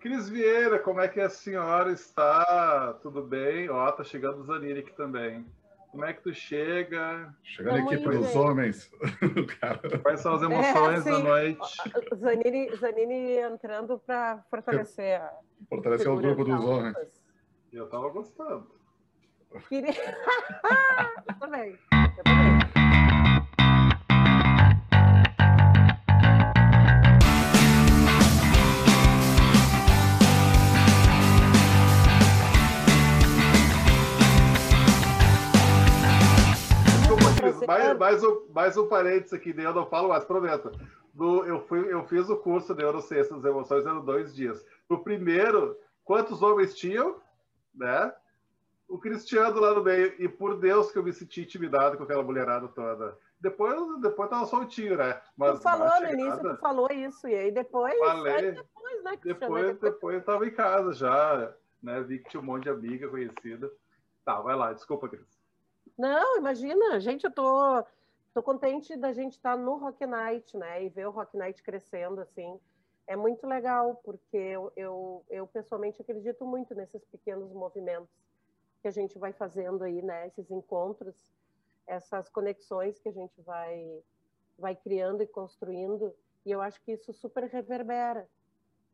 Cris Vieira, como é que a senhora está? Tudo bem? Ó, tá chegando o Zanini aqui também. Como é que tu chega? Chegando aqui para os homens. Quais são as emoções é, da noite? Zanini, Zanini entrando para fortalecer. Fortalecer o grupo dos homens. Eu estava gostando. Queria... eu também. Eu também. Mais, mais, um, mais um parênteses aqui, eu não falo mais, prometo. Do, eu, fui, eu fiz o curso de Neurociência das Emoções, eram dois dias. No primeiro, quantos homens tinham? Né? O Cristiano lá no meio. E por Deus que eu me senti intimidado com aquela mulherada toda. Depois, depois tava soltinho, né? Mas, tu falou no início, tu falou isso. E aí depois. Falei. Aí depois, né, Depois, depois, depois eu tava em casa já. Né? Vi que tinha um monte de amiga conhecida. Tá, vai lá, desculpa, Cris. Não, imagina, gente, eu tô, tô contente da gente estar tá no Rock Night, né? E ver o Rock Night crescendo, assim. É muito legal, porque eu, eu, eu pessoalmente acredito muito nesses pequenos movimentos que a gente vai fazendo aí, né? Esses encontros, essas conexões que a gente vai, vai criando e construindo. E eu acho que isso super reverbera,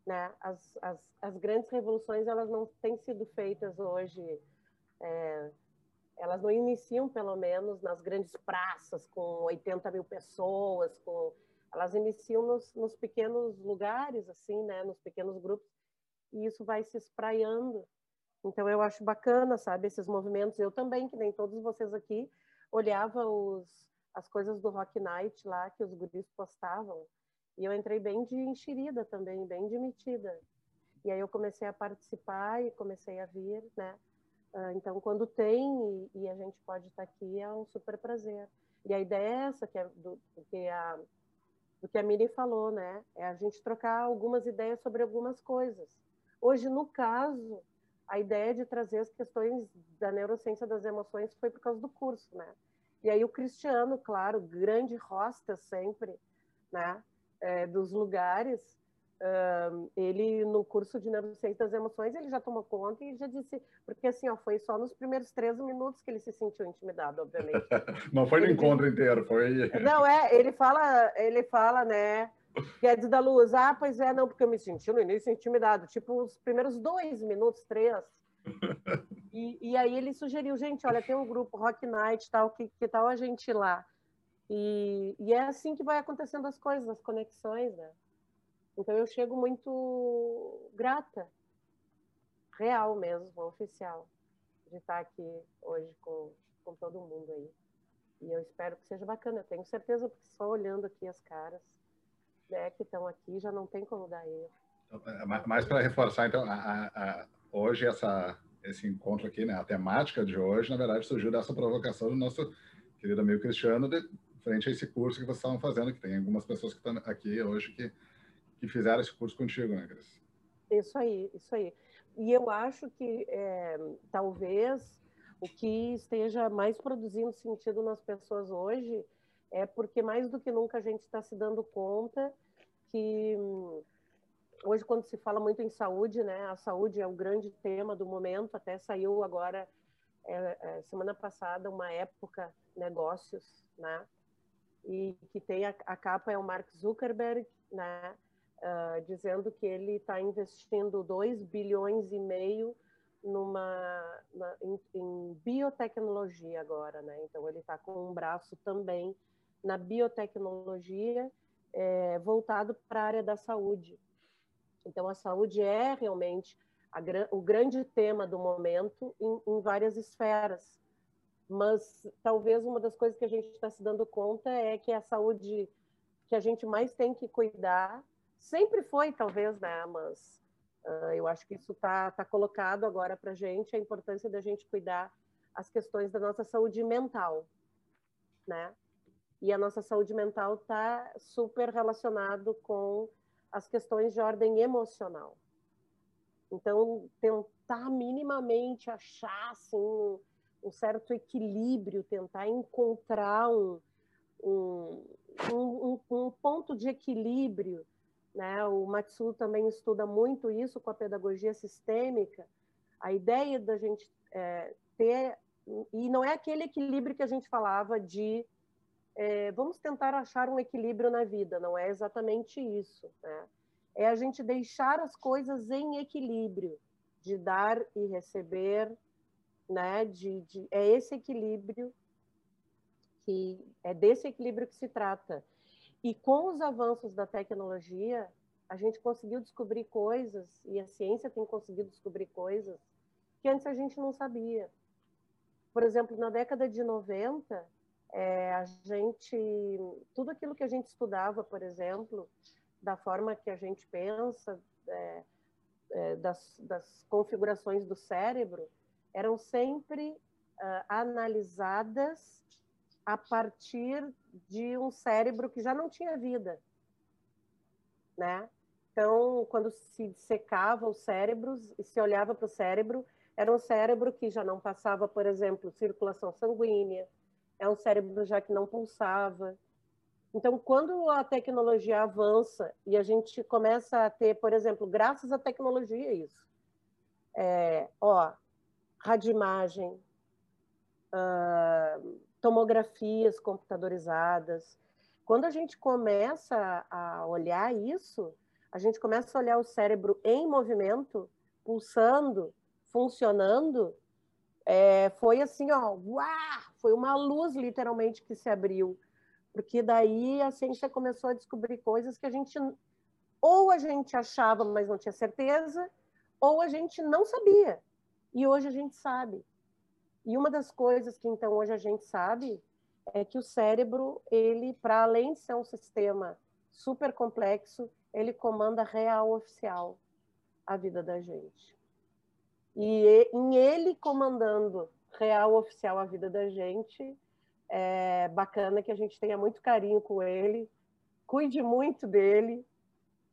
né? As, as, as grandes revoluções, elas não têm sido feitas hoje... É, elas não iniciam, pelo menos, nas grandes praças com 80 mil pessoas, com elas iniciam nos, nos, pequenos lugares, assim, né, nos pequenos grupos, e isso vai se espraiando. Então, eu acho bacana, sabe, esses movimentos. Eu também, que nem todos vocês aqui, olhava os, as coisas do Rock Night lá, que os guris postavam, e eu entrei bem de enxerida também, bem de metida. E aí eu comecei a participar e comecei a vir, né, então, quando tem e, a gente pode estar aqui, é um super prazer. E a ideia é essa, que é do, do, que a, do que a Miri falou, né? É a gente trocar algumas ideias sobre algumas coisas. Hoje, no caso, a ideia de trazer as questões da neurociência das emoções foi por causa do curso, né? E aí o Cristiano, claro, grande rosta sempre, né? É, dos lugares, Uh, ele no curso de neurociência das emoções ele já tomou conta e já disse porque assim ó foi só nos primeiros três minutos que ele se sentiu intimidado obviamente. Não foi no encontro inteiro foi não é ele fala ele fala né Guedes da Luz ah pois é não porque eu me senti no início intimidado. Tipo os primeiros dois minutos três. E, e aí ele sugeriu gente olha tem um grupo Rock Night tal que, que tal a gente ir lá? E, e é assim que vai acontecendo as coisas as conexões né então eu chego muito grata, real mesmo, oficial, de estar aqui hoje com, com todo mundo aí. E eu espero que seja bacana. Eu tenho certeza, porque só olhando aqui as caras né, que estão aqui, já não tem como dar erro. Então, é, mais para reforçar, então, a, a, hoje essa, esse encontro aqui, né, a temática de hoje, na verdade, surgiu dessa provocação do nosso querido amigo Cristiano, de, frente a esse curso que vocês estavam fazendo, que tem algumas pessoas que estão aqui hoje que que fizeram esse curso contigo, né, Cris? Isso aí, isso aí. E eu acho que é, talvez o que esteja mais produzindo sentido nas pessoas hoje é porque mais do que nunca a gente está se dando conta que hum, hoje quando se fala muito em saúde, né, a saúde é o grande tema do momento. Até saiu agora é, é, semana passada uma época negócios, né, e que tem a, a capa é o Mark Zuckerberg, né, uh, dizendo que ele está investindo 2 bilhões e meio numa, na, em, em, biotecnologia agora, né? Então ele está com um braço também na biotecnologia é, voltado para a área da saúde. Então a saúde é realmente a, o grande tema do momento em, em várias esferas. Mas talvez uma das coisas que a gente está se dando conta é que a saúde que a gente mais tem que cuidar sempre foi, talvez, né? Mas uh, eu acho que isso está tá colocado agora para a gente, a importância da gente cuidar as questões da nossa saúde mental, né? E a nossa saúde mental está super relacionado com as questões de ordem emocional. Então, tentar minimamente achar assim, um, um certo equilíbrio, tentar encontrar um, um, um, um ponto de equilíbrio né? O Matsu também estuda muito isso com a pedagogia sistêmica. A ideia da gente é, ter e não é aquele equilíbrio que a gente falava de é, vamos tentar achar um equilíbrio na vida, não é exatamente isso. Né? É a gente deixar as coisas em equilíbrio, de dar e receber, né? De, de, é esse equilíbrio que é desse equilíbrio que se trata. E com os avanços da tecnologia, a gente conseguiu descobrir coisas, e a ciência tem conseguido descobrir coisas que antes a gente não sabia. Por exemplo, na década de 90, é, a gente, tudo aquilo que a gente estudava, por exemplo, da forma que a gente pensa, é, é, das, das, configurações do cérebro, eram sempre uh, analisadas a partir de um cérebro que já não tinha vida, né? Então, quando se secava os cérebros e se olhava para o cérebro, era um cérebro que já não passava, por exemplo, circulação sanguínea, é um cérebro já que não pulsava. Então, quando a tecnologia avança e a gente começa a ter, por exemplo, graças à tecnologia, isso, é, ó, radioimagem, uh, tomografias computadorizadas. Quando a gente começa a olhar isso, a gente começa a olhar o cérebro em movimento, pulsando, funcionando, é, foi assim, ó, uá, foi uma luz literalmente que se abriu, porque daí a ciência começou a descobrir coisas que a gente ou a gente achava, mas não tinha certeza, ou a gente não sabia. E hoje a gente sabe. E uma das coisas que então hoje a gente sabe é que o cérebro, ele, para além de ser um sistema super complexo, ele comanda real oficial a vida da gente. E em ele comandando real oficial a vida da gente, é bacana que a gente tenha muito carinho com ele, cuide muito dele,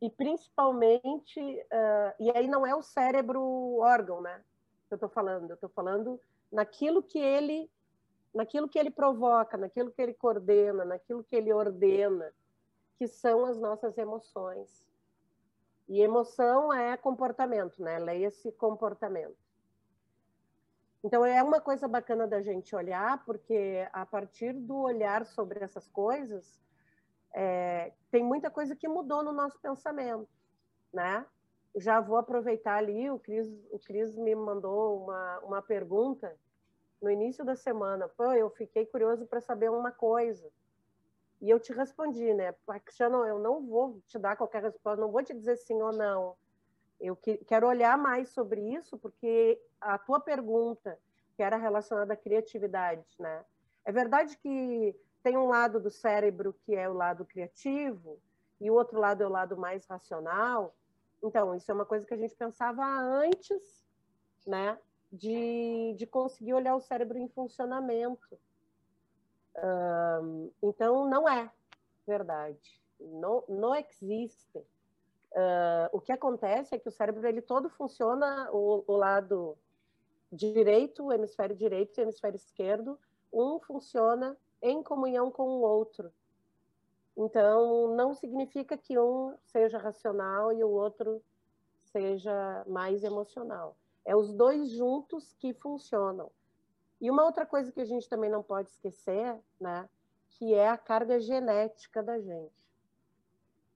e principalmente, uh, e aí não é o cérebro órgão, né? Eu estou falando, eu estou falando naquilo que ele naquilo que ele provoca, naquilo que ele coordena, naquilo que ele ordena, que são as nossas emoções. E emoção é comportamento, né? Leia-se comportamento. Então é uma coisa bacana da gente olhar, porque a partir do olhar sobre essas coisas, é, tem muita coisa que mudou no nosso pensamento, né? Já vou aproveitar ali, o Cris, o Cris me mandou uma, uma pergunta no início da semana. Pô, eu fiquei curioso para saber uma coisa. E eu te respondi, né? Cristiano, eu não vou te dar qualquer resposta, não vou te dizer sim ou não. Eu que, quero olhar mais sobre isso, porque a tua pergunta, que era relacionada à criatividade, né? É verdade que tem um lado do cérebro que é o lado criativo, e o outro lado é o lado mais racional. Então, isso é uma coisa que a gente pensava antes, né? De, de conseguir olhar o cérebro em funcionamento. Um, então, não é verdade. Não, não existe. Uh, o que acontece é que o cérebro ele todo funciona o, o, lado direito, o hemisfério direito e o hemisfério esquerdo, um funciona em comunhão com o outro. Então, não significa que um seja racional e o outro seja mais emocional. É os dois juntos que funcionam. E uma outra coisa que a gente também não pode esquecer, né, que é a carga genética da gente.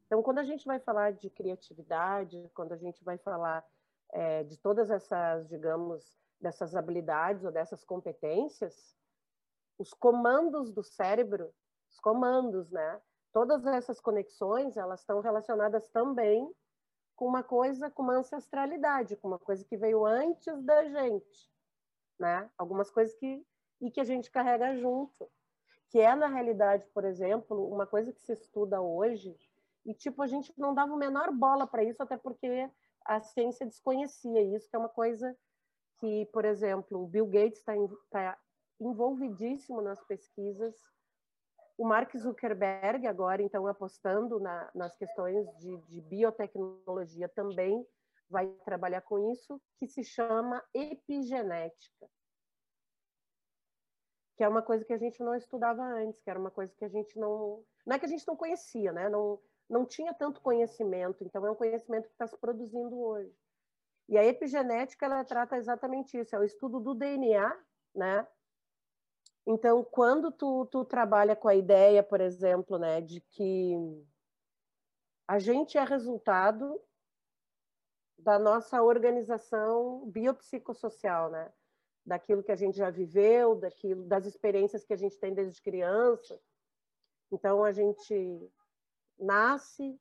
Então, quando a gente vai falar de criatividade, quando a gente vai falar é, de todas essas, digamos, dessas habilidades ou dessas competências, os comandos do cérebro, os comandos, né? Todas essas conexões, elas estão relacionadas também com uma coisa, com uma ancestralidade, com uma coisa que veio antes da gente, né? Algumas coisas que e que a gente carrega junto, que é na realidade, por exemplo, uma coisa que se estuda hoje e, tipo, a gente não dava o menor bola para isso, até porque a ciência desconhecia isso, que é uma coisa que, por exemplo, o Bill Gates está tá envolvidíssimo nas pesquisas. O Mark Zuckerberg, agora, então, apostando na, nas questões de, de biotecnologia também, vai trabalhar com isso, que se chama epigenética que é uma coisa que a gente não estudava antes, que era uma coisa que a gente não, não é que a gente não conhecia, né? Não, não tinha tanto conhecimento, então é um conhecimento que está se produzindo hoje. E a epigenética ela trata exatamente isso, é o estudo do DNA, né? Então, quando tu, tu trabalha com a ideia, por exemplo, né, de que a gente é resultado da nossa organização biopsicossocial, né? Daquilo que a gente já viveu, daquilo, das experiências que a gente tem desde criança. Então, a gente nasce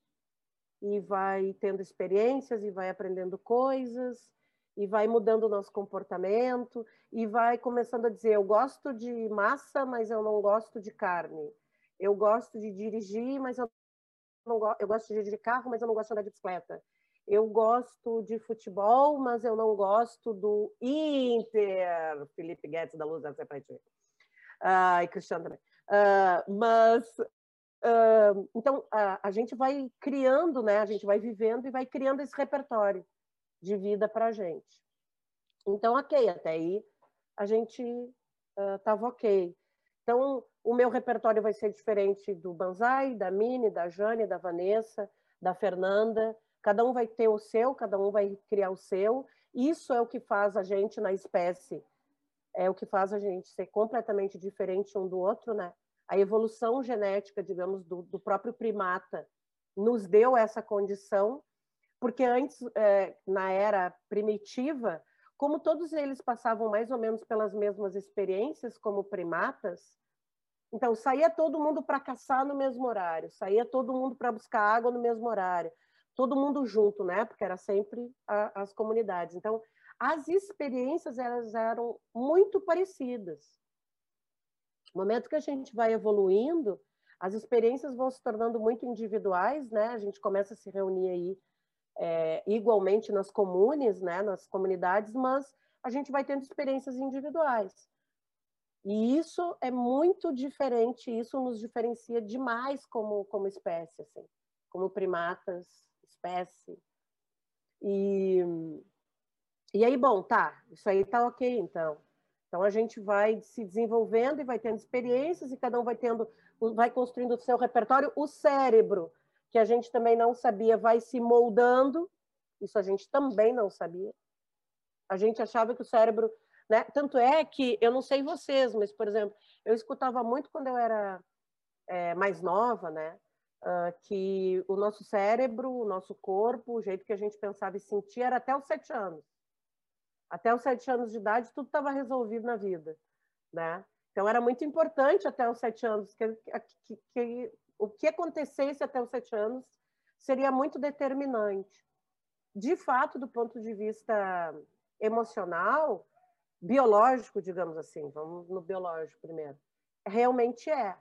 e vai tendo experiências e vai aprendendo coisas e vai mudando o nosso comportamento e vai começando a dizer eu gosto de massa, mas eu não gosto de carne. Eu gosto de dirigir, mas eu não gosto, eu gosto de dirigir carro, mas eu não gosto de andar de bicicleta. Eu gosto de futebol, mas eu não gosto do Inter. Felipe Guedes da Luz, essa é para ti. Ai, Cristiano também. Uh, mas Uh, então, a, a, gente vai criando, né? A gente vai vivendo e vai criando esse repertório de vida para a gente. Então, ok, até aí a gente estava uh, ok. Então, o meu repertório vai ser diferente do Banzai, da Mini, da Jane, da Vanessa, da Fernanda. Cada um vai ter o seu, cada um vai criar o seu. Isso é o que faz a gente na espécie, é o que faz a gente ser completamente diferente um do outro, né? a evolução genética, digamos, do, do próprio primata nos deu essa condição, porque antes, é, na era primitiva, como todos eles passavam mais ou menos pelas mesmas experiências como primatas, então saía todo mundo para caçar no mesmo horário, saía todo mundo para buscar água no mesmo horário, todo mundo junto, né? Porque era sempre a, as comunidades. Então, as experiências elas eram muito parecidas. No momento que a gente vai evoluindo, as experiências vão se tornando muito individuais, né? A gente começa a se reunir aí é, igualmente nas comunes, né? Nas comunidades, mas a gente vai tendo experiências individuais. E isso é muito diferente, isso nos diferencia demais como, como espécie, assim, como primatas, espécie. E, e aí, bom, tá, isso aí tá ok, então. Então a gente vai se desenvolvendo e vai tendo experiências e cada um vai tendo, vai construindo o seu repertório. O cérebro, que a gente também não sabia, vai se moldando. Isso a gente também não sabia. A gente achava que o cérebro, né? Tanto é que eu não sei vocês, mas por exemplo, eu escutava muito quando eu era é, mais nova, né? Uh, que o nosso cérebro, o nosso corpo, o jeito que a gente pensava e sentia era até os sete anos. Até os sete anos de idade, tudo estava resolvido na vida, né? Então, era muito importante até os sete anos, que, que, que o que acontecesse até os sete anos seria muito determinante. De fato, do ponto de vista emocional, biológico, digamos assim, vamos no biológico primeiro, realmente é,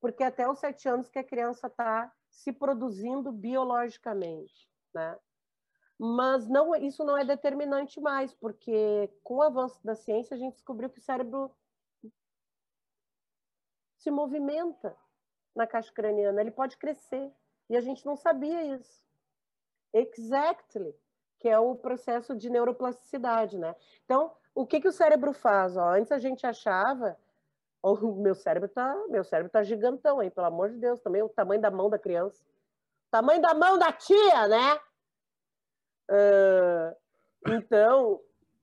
porque até os sete anos que a criança está se produzindo biologicamente, né? mas não, isso não é determinante mais, porque com o avanço da ciência a gente descobriu que o cérebro se movimenta na caixa craniana, ele pode crescer, e a gente não sabia isso. Exactly, que é o processo de neuroplasticidade, né? Então, o que, que o cérebro faz? Ó, antes a gente achava, o oh, meu cérebro tá, meu cérebro tá gigantão aí, pelo amor de Deus, também o tamanho da mão da criança. Tamanho da mão da tia, né? Uh, então,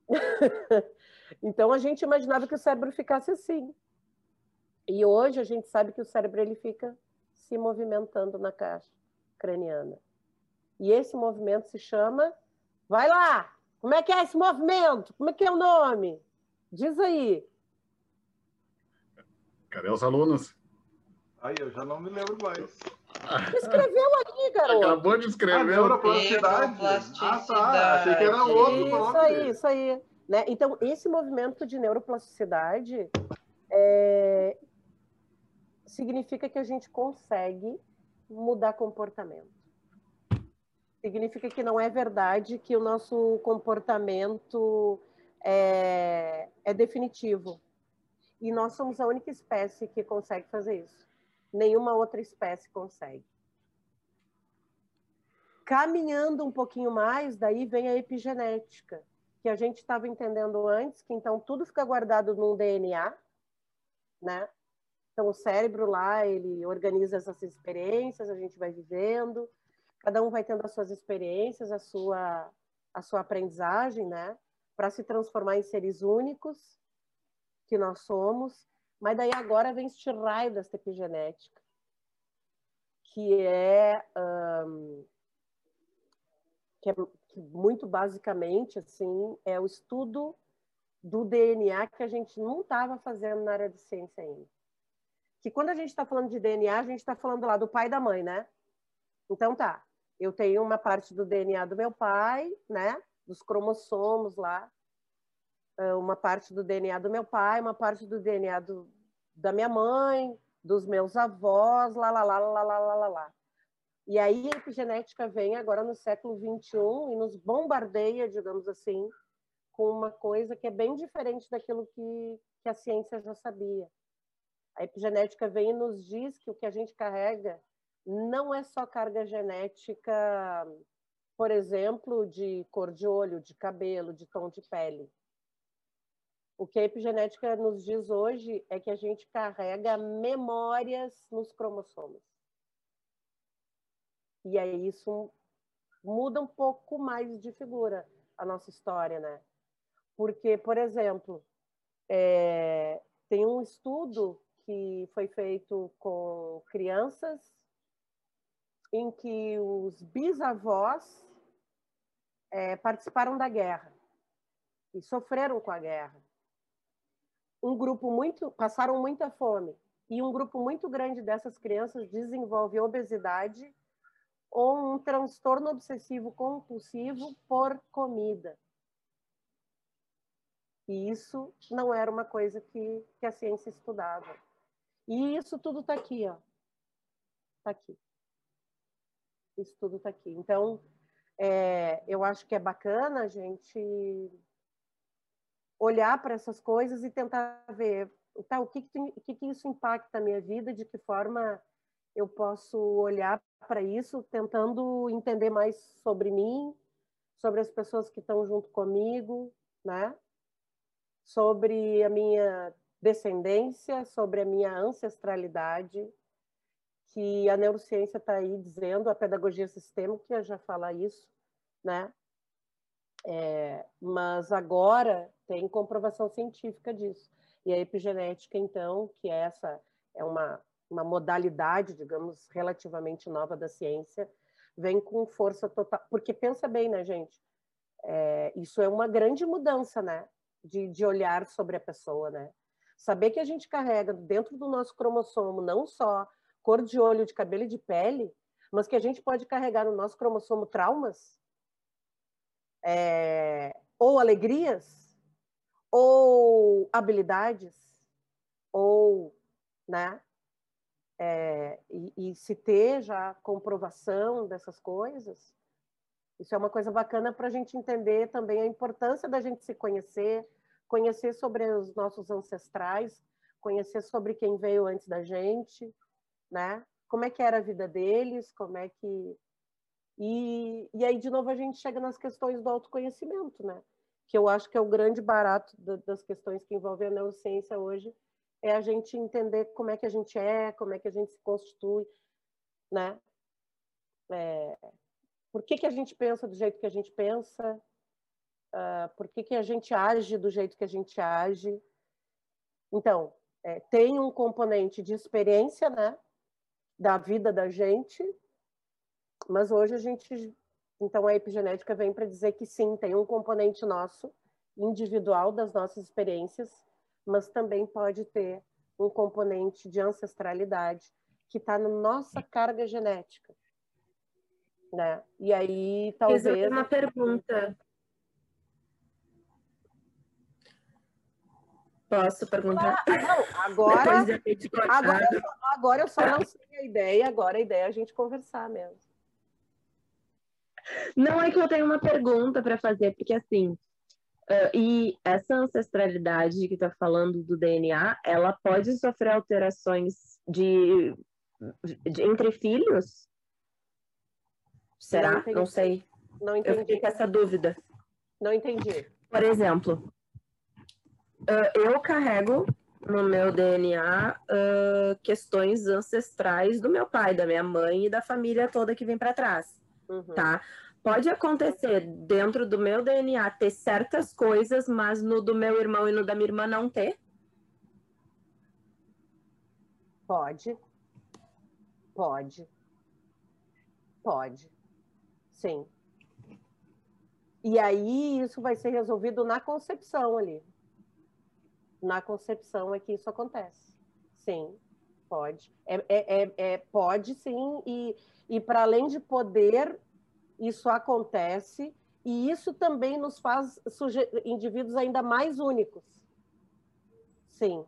então a gente imaginava que o cérebro ficasse assim. E hoje a gente sabe que o cérebro ele fica se movimentando na caixa craniana. E esse movimento se chama. Vai lá! Como é que é esse movimento? Como é que é o nome? Diz aí. Cadê os alunos? Aí, eu já não me lembro mais. Escreveu ali, garoto. Acabou de escrever. Neuroplasticidade. Ah, tá. Achei que era outro Isso aí, isso aí. Né? Então, esse movimento de neuroplasticidade é... significa que a gente consegue mudar comportamento. Significa que não é verdade que o nosso comportamento é, é definitivo. E nós somos a única espécie que consegue fazer isso nenhuma outra espécie consegue. Caminhando um pouquinho mais, daí vem a epigenética, que a gente estava entendendo antes, que então tudo fica guardado num DNA, né? Então, o cérebro lá, ele organiza essas experiências, a gente vai vivendo, cada um vai tendo as suas experiências, a sua, a sua aprendizagem, né? Para se transformar em seres únicos que nós somos. Mas daí agora vem este raio da epigenética, que é, um, que é que muito basicamente assim é o estudo do DNA que a gente não estava fazendo na área de ciência ainda que quando a gente está falando de DNA, a gente está falando lá do pai e da mãe, né? Então tá, eu tenho uma parte do DNA do meu pai, né? Dos cromossomos lá, ah, uma parte do DNA do meu pai, uma parte do DNA do, da minha mãe, dos meus avós, lá, lá, lá, lá, lá, lá, lá, lá. E aí a epigenética vem agora no século 21 e nos bombardeia, digamos assim, com uma coisa que é bem diferente daquilo que, que a ciência já sabia. A epigenética vem e nos diz que o que a gente carrega não é só carga genética, por exemplo, de cor de olho, de cabelo, de tom de pele. O que a epigenética nos diz hoje é que a gente carrega memórias nos cromossomos. E aí isso muda um pouco mais de figura a nossa história, né? Porque, por exemplo, é, tem um estudo que foi feito com crianças, em que os bisavós é, participaram da guerra e sofreram com a guerra. Um grupo muito passaram muita fome e um grupo muito grande dessas crianças desenvolve obesidade ou um transtorno obsessivo compulsivo por comida. E isso não era uma coisa que, que a ciência estudava. E isso tudo está aqui, ó. Está aqui. Isso tudo está aqui. Então, é, eu acho que é bacana a gente olhar para essas coisas e tentar ver tá, o que, que, que, que isso impacta a minha vida, de que forma eu posso olhar para isso, tentando entender mais sobre mim, sobre as pessoas que estão junto comigo, né? Sobre a minha descendência, sobre a minha ancestralidade, que a neurociência está aí dizendo, a pedagogia sistêmica já fala isso, né? É, mas agora tem comprovação científica disso. E a epigenética, então, que é essa é uma, uma modalidade, digamos, relativamente nova da ciência, vem com força total. Porque pensa bem, né, gente? É, isso é uma grande mudança, né? De, de olhar sobre a pessoa, né? Saber que a gente carrega dentro do nosso cromossomo não só cor de olho, de cabelo e de pele, mas que a gente pode carregar no nosso cromossomo traumas, é, ou alegrias, ou habilidades, ou, né? É, e, e, se ter já comprovação dessas coisas, isso é uma coisa bacana para a gente entender também a importância da gente se conhecer, conhecer sobre os nossos ancestrais, conhecer sobre quem veio antes da gente, né? Como é que era a vida deles, como é que e, e aí de novo a gente chega nas questões do autoconhecimento, né? Que eu acho que é o grande barato das questões que envolvem a neurociência hoje, é a gente entender como é que a gente é, como é que a gente se constitui, né? É, por que, que a gente pensa do jeito que a gente pensa, uh, por que, que a gente age do jeito que a gente age. Então, é, tem um componente de experiência, né, da vida da gente, mas hoje a gente, então a epigenética vem para dizer que sim, tem um componente nosso, individual das nossas experiências, mas também pode ter um componente de ancestralidade que está na nossa carga genética. Né? E aí, talvez. uma pergunta. Posso perguntar? Ah, não, agora, agora, eu, agora eu só lancei a ideia, agora a ideia é a gente conversar mesmo. Não é que eu tenho uma pergunta para fazer, porque assim, uh, e essa ancestralidade que está falando do DNA, ela pode sofrer alterações de, de entre filhos? Será? Não, não sei. Não entendi. Eu fiquei com essa dúvida. Não entendi. Por exemplo, uh, eu carrego no meu DNA uh, questões ancestrais do meu pai, da minha mãe e da família toda que vem para trás, uhum. tá? Pode acontecer dentro do meu DNA ter certas coisas, mas no do meu irmão e no da minha irmã não ter? Pode. Pode. Pode. Sim. E aí isso vai ser resolvido na concepção ali. Na concepção é que isso acontece. Sim, pode. É, é, é, é pode sim, e, e para além de poder, isso acontece, e isso também nos faz indivíduos ainda mais únicos. Sim.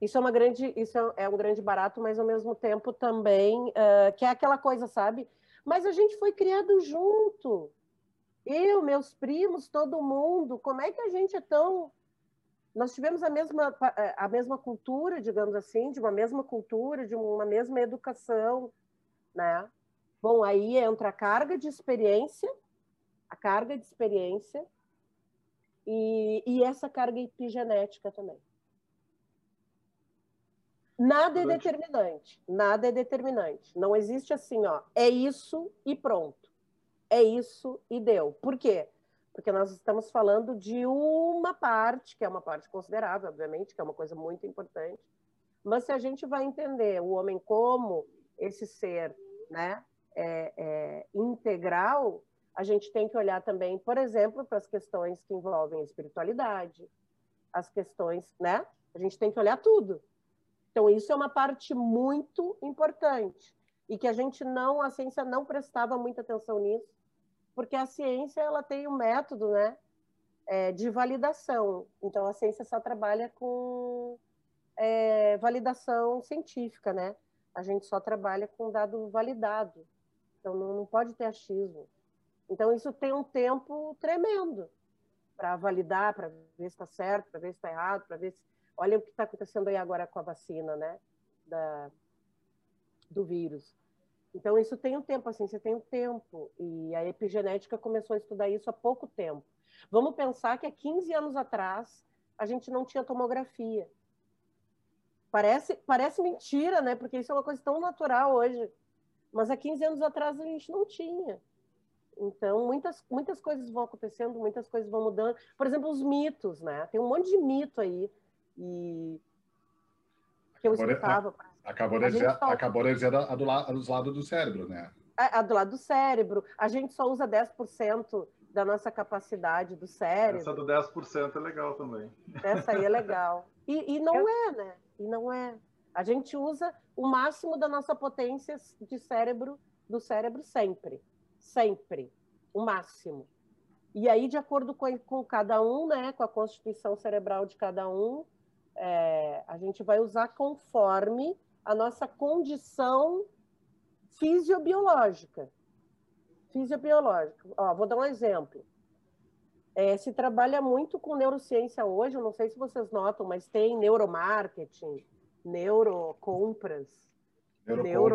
Isso é uma grande, isso é um grande barato, mas ao mesmo tempo também uh, que é aquela coisa, sabe? Mas a gente foi criado junto. Eu, meus primos, todo mundo. Como é que a gente é tão. Nós tivemos a mesma, a mesma cultura, digamos assim, de uma mesma cultura, de uma mesma educação, né? Bom, aí entra a carga de experiência, a carga de experiência e, e essa carga epigenética também. Nada é determinante, nada é determinante. Não existe assim, ó, é isso e pronto. É isso e deu. Por quê? Porque nós estamos falando de uma parte, que é uma parte considerável, obviamente, que é uma coisa muito importante. Mas se a gente vai entender o homem como esse ser, né, é, é, integral, a gente tem que olhar também, por exemplo, para as questões que envolvem espiritualidade, as questões, né? A gente tem que olhar tudo. Então, isso é uma parte muito importante e que a gente não, a ciência não prestava muita atenção nisso, porque a ciência ela tem um método, né, é, de validação. Então, a ciência só trabalha com é, validação científica, né? A gente só trabalha com dado validado. Então, não, não pode ter achismo. Então, isso tem um tempo tremendo para validar, para ver se está certo, para ver se está errado, para ver se Olha o que está acontecendo aí agora com a vacina, né? Da, do vírus. Então, isso tem um tempo, assim, você tem um tempo. E a epigenética começou a estudar isso há pouco tempo. Vamos pensar que há 15 anos atrás a gente não tinha tomografia. Parece, parece mentira, né? Porque isso é uma coisa tão natural hoje. Mas há 15 anos atrás a gente não tinha. Então, muitas, muitas coisas vão acontecendo, muitas coisas vão mudando. Por exemplo, os mitos, né? Tem um monte de mito aí e que eu escutava. Acabou de dizer, só... acabou de dizer a, do, a dos lados do cérebro, né? A, é, a, do lado do cérebro. A gente só usa 10% da nossa capacidade do cérebro. Essa do 10% é legal também. Essa aí é legal. E, e não é, né? E não é. A gente usa o máximo da nossa potência de cérebro, do cérebro sempre. Sempre. O máximo. E aí, de acordo com, com cada um, né, com a constituição cerebral de cada um, é, a gente vai usar conforme a nossa condição fisiobiológica. Fisiobiológica. Ó, vou dar um exemplo. É, se trabalha muito com neurociência hoje, eu não sei se vocês notam, mas tem neuromarketing, neurocompras, neuro,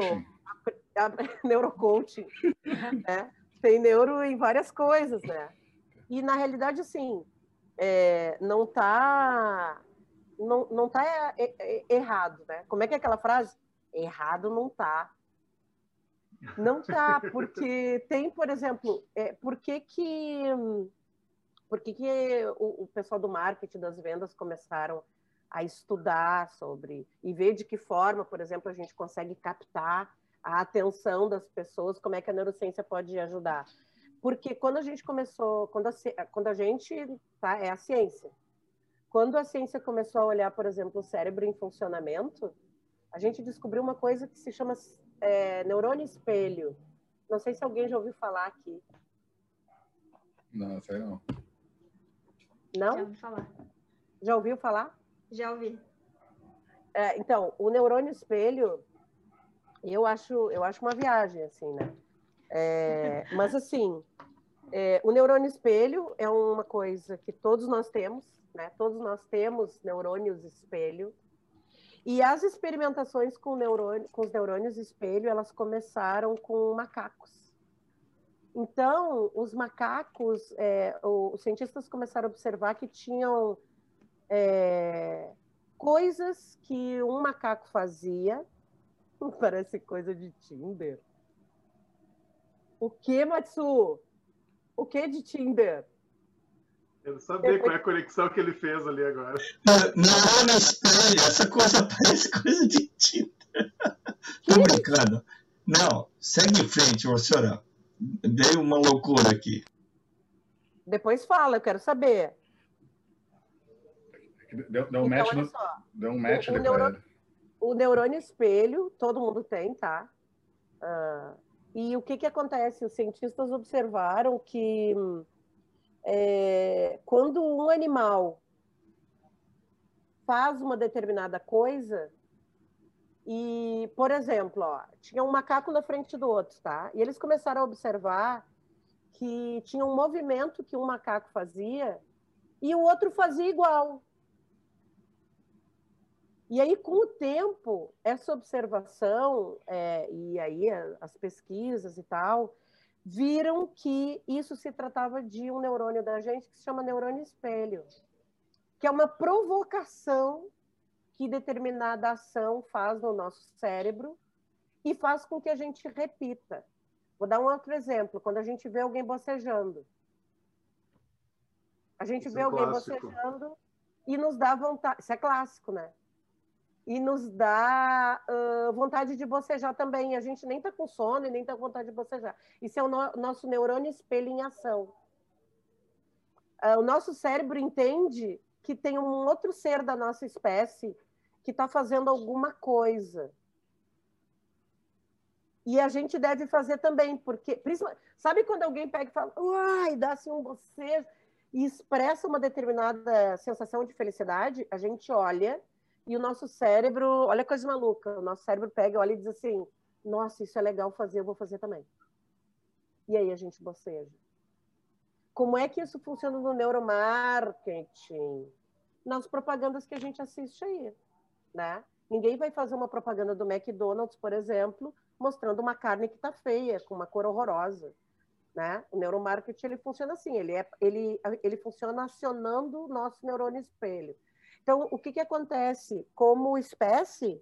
neurocoaching, né? tem neuro em várias coisas, né? E na realidade, assim, é, não está não, não tá é, é, errado, né? Como é que é aquela frase? Errado não tá. Não tá, porque tem, por exemplo, é, por que que, por que, que o, o pessoal do marketing, das vendas começaram a estudar sobre e ver de que forma, por exemplo, a gente consegue captar a atenção das pessoas, como é que a neurociência pode ajudar. Porque quando a gente começou, quando a, quando a gente, tá, é a ciência, quando a ciência começou a olhar, por exemplo, o cérebro em funcionamento, a gente descobriu uma coisa que se chama é, neurônio espelho. Não sei se alguém já ouviu falar aqui. Não, sei não. Não? Já ouvi falar. Já ouviu falar? Já ouvi. É, então, o neurônio espelho, eu acho, eu acho uma viagem, assim, né? É, mas, assim, é, o neurônio espelho é uma coisa que todos nós temos, né? Todos nós temos neurônios espelho. E as experimentações com, neurônio, com os neurônios espelho, elas começaram com macacos. Então, os macacos, é, os cientistas começaram a observar que tinham é, coisas que um macaco fazia, parece coisa de Tinder. O que, Matsu? O que de Tinder? Sabia Depois... qual é a conexão que ele fez ali agora. Não, não, espere, essa coisa parece coisa de Tinder. Tô brincando. Não, segue em frente, ô senhora. Dei uma loucura aqui. Depois fala, eu quero saber. Deu, deu um então, match, no, deu um match o, o, neurônio, o neurônio espelho, todo mundo tem, tá? Uh, e o que, que acontece? Os cientistas observaram que é, quando um animal faz uma determinada coisa, e, por exemplo, ó, tinha um macaco na frente do outro, tá? E eles começaram a observar que tinha um movimento que um macaco fazia e o outro fazia igual. E aí, com o tempo, essa observação, é, e aí as pesquisas e tal, viram que isso se tratava de um neurônio da gente que se chama neurônio espelho, que é uma provocação que determinada ação faz no nosso cérebro e faz com que a gente repita. Vou dar um outro exemplo. Quando a gente vê alguém bocejando, a gente isso vê é alguém clássico. bocejando e nos dá vontade. Isso é clássico, né? E nos dá uh, vontade de bocejar também. A gente nem está com sono e nem está com vontade de bocejar. Isso é o no nosso neurônio espelho em ação. Uh, o nosso cérebro entende que tem um outro ser da nossa espécie que está fazendo alguma coisa. E a gente deve fazer também, porque. Sabe quando alguém pega e fala, uai, dá assim um bocejo e expressa uma determinada sensação de felicidade? A gente olha e o nosso cérebro, olha coisa maluca, o nosso cérebro pega, olha e diz assim: nossa, isso é legal fazer, eu vou fazer também. E aí a gente boceja. Como é que isso funciona no neuromarketing? Nas propagandas que a gente assiste aí, né? Ninguém vai fazer uma propaganda do McDonald's, por exemplo, mostrando uma carne que está feia, com uma cor horrorosa. Né? O neuromarketing ele funciona assim, ele, é, ele, ele funciona acionando o nosso neurônio espelho. Então, o que, que acontece? Como espécie,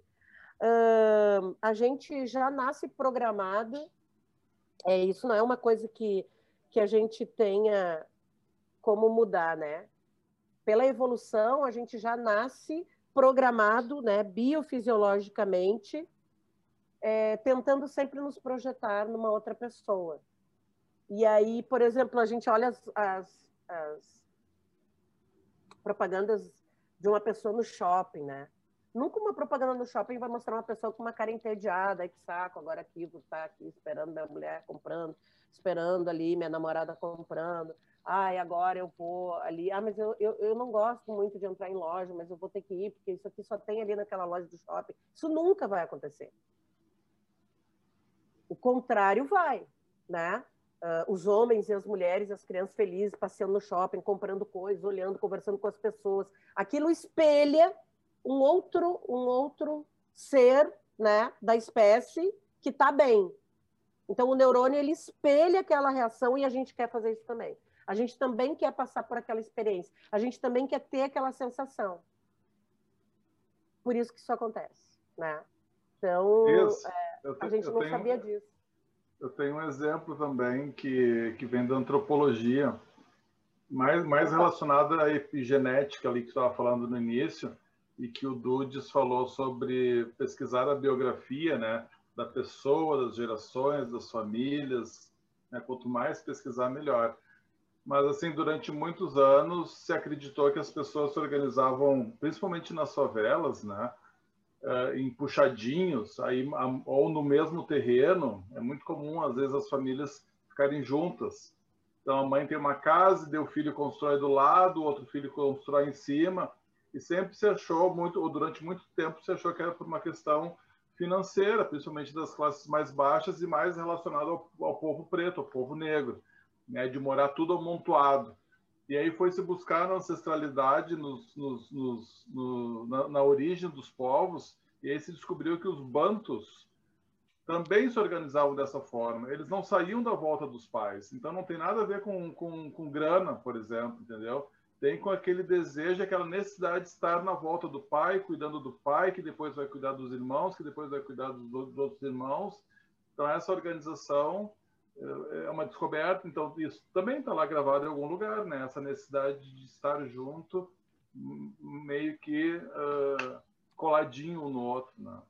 uh, a gente já nasce programado, é, isso não é uma coisa que, que a gente tenha como mudar, né? Pela evolução, a gente já nasce programado, né, biofisiologicamente, é, tentando sempre nos projetar numa outra pessoa. E aí, por exemplo, a gente olha as, as, as propagandas de uma pessoa no shopping, né? Nunca uma propaganda no shopping vai mostrar uma pessoa com uma cara entediada, que saco, agora aqui, vou estar aqui esperando minha mulher comprando, esperando ali minha namorada comprando. Ai, agora eu vou ali. Ah, mas eu, eu, eu não gosto muito de entrar em loja, mas eu vou ter que ir, porque isso aqui só tem ali naquela loja do shopping. Isso nunca vai acontecer. O contrário vai, né? Uh, os homens e as mulheres, as crianças felizes, passeando no shopping, comprando coisas, olhando, conversando com as pessoas. Aquilo espelha um outro, um outro ser né, da espécie que está bem. Então, o neurônio ele espelha aquela reação e a gente quer fazer isso também. A gente também quer passar por aquela experiência. A gente também quer ter aquela sensação. Por isso que isso acontece, né? Então, isso. É, a gente não tenho... sabia disso. Eu tenho um exemplo também que, que vem da antropologia, mais, mais relacionado à epigenética ali que estava falando no início, e que o Dudes falou sobre pesquisar a biografia né, da pessoa, das gerações, das famílias. Né, quanto mais pesquisar, melhor. Mas, assim, durante muitos anos se acreditou que as pessoas se organizavam, principalmente nas favelas, né? Uh, em puxadinhos, aí, ou no mesmo terreno, é muito comum, às vezes, as famílias ficarem juntas. Então, a mãe tem uma casa, e o filho constrói do lado, o outro filho constrói em cima, e sempre se achou muito, ou durante muito tempo se achou que era por uma questão financeira, principalmente das classes mais baixas e mais relacionado ao, ao povo preto, ao povo negro, né, de morar tudo amontoado. E aí foi se buscar a ancestralidade nos, nos, nos, no, na, na, origem dos povos, e aí se descobriu que os bantos também se organizavam dessa forma. Eles não saíam da volta dos pais. Então não tem nada a ver com, com, com grana, por exemplo, entendeu? tem com aquele desejo, aquela necessidade de estar na volta do pai, cuidando do pai, que depois vai cuidar dos irmãos, que depois vai cuidar dos, dos outros irmãos. Então, essa organização é, é uma descoberta. Então, isso também está lá gravado em algum lugar, né? Essa necessidade de estar junto, meio que uh, coladinho um no outro, né?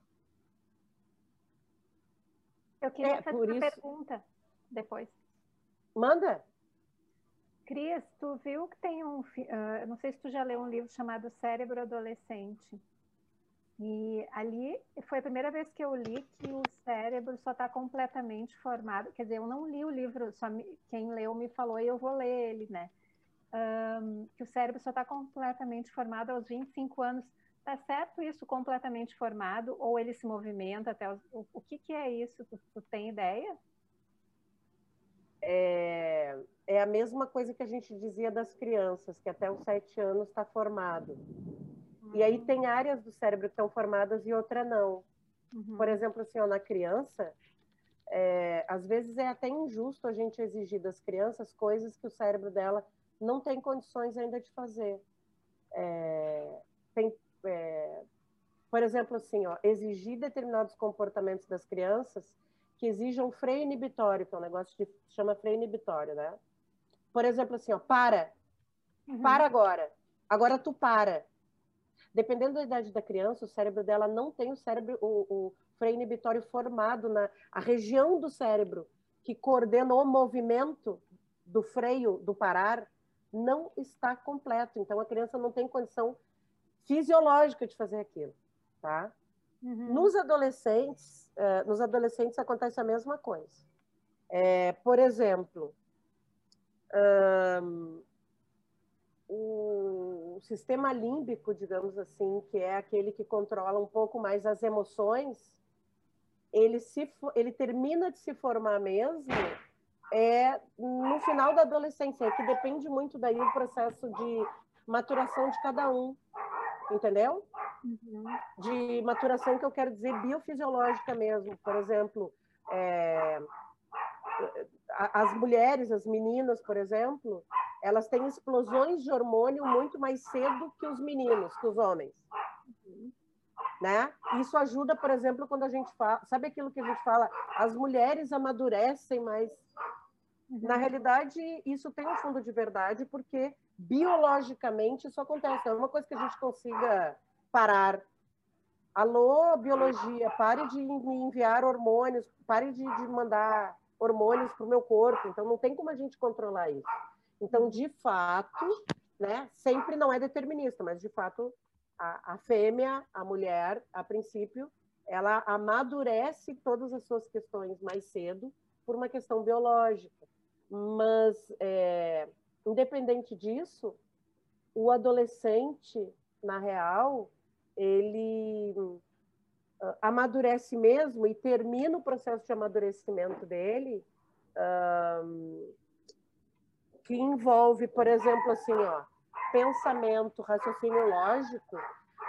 Eu queria é, fazer uma isso... pergunta depois. Manda. Cris, tu viu que tem um. Uh, não sei se tu já leu um livro chamado Cérebro Adolescente. E ali foi a primeira vez que eu li que o cérebro só está completamente formado. Quer dizer, eu não li o livro, só me, quem leu me falou e eu vou ler ele, né? Um, que o cérebro só está completamente formado aos 25 anos. Tá certo isso completamente formado? Ou ele se movimenta até os, o, o que, que é isso? Tu, tu tem ideia? É, é a mesma coisa que a gente dizia das crianças, que até os sete anos está formado. Uhum. E aí tem áreas do cérebro que estão formadas e outra não. Uhum. Por exemplo, assim, ó, na criança, é, às vezes é até injusto a gente exigir das crianças coisas que o cérebro dela não tem condições ainda de fazer. É, tem, é, por exemplo, assim, ó, exigir determinados comportamentos das crianças que exijam freio inibitório, que é um negócio que chama freio inibitório, né? Por exemplo, assim, ó, para. Uhum. Para agora. Agora tu para. Dependendo da idade da criança, o cérebro dela não tem o cérebro, o, o freio inibitório formado na a região do cérebro que coordena o movimento do freio, do parar, não está completo. Então a criança não tem condição fisiológica de fazer aquilo, tá? Uhum. Nos adolescentes, uh, nos adolescentes acontece a mesma coisa. É, por exemplo, um, o sistema límbico, digamos assim, que é aquele que controla um pouco mais as emoções, ele, se, ele termina de se formar mesmo é no final da adolescência, que depende muito daí do processo de maturação de cada um, entendeu? Uhum. De maturação que eu quero dizer biofisiológica mesmo. Por exemplo, é, as mulheres, as meninas, por exemplo, elas têm explosões de hormônio muito mais cedo que os meninos, que os homens. Né? Isso ajuda, por exemplo, quando a gente fala, sabe aquilo que a gente fala, as mulheres amadurecem mais. Na realidade, isso tem um fundo de verdade, porque biologicamente isso acontece. Não é uma coisa que a gente consiga parar. Alô, biologia, pare de me enviar hormônios, pare de, de mandar hormônios para o meu corpo. Então, não tem como a gente controlar isso. Então, de fato, né, sempre não é determinista, mas de fato, a, a fêmea, a mulher, a princípio, ela amadurece todas as suas questões mais cedo por uma questão biológica. Mas, é, independente disso, o adolescente, na real, ele uh, amadurece mesmo e termina o processo de amadurecimento dele uh, que envolve, por exemplo, assim, ó, pensamento, raciocínio lógico,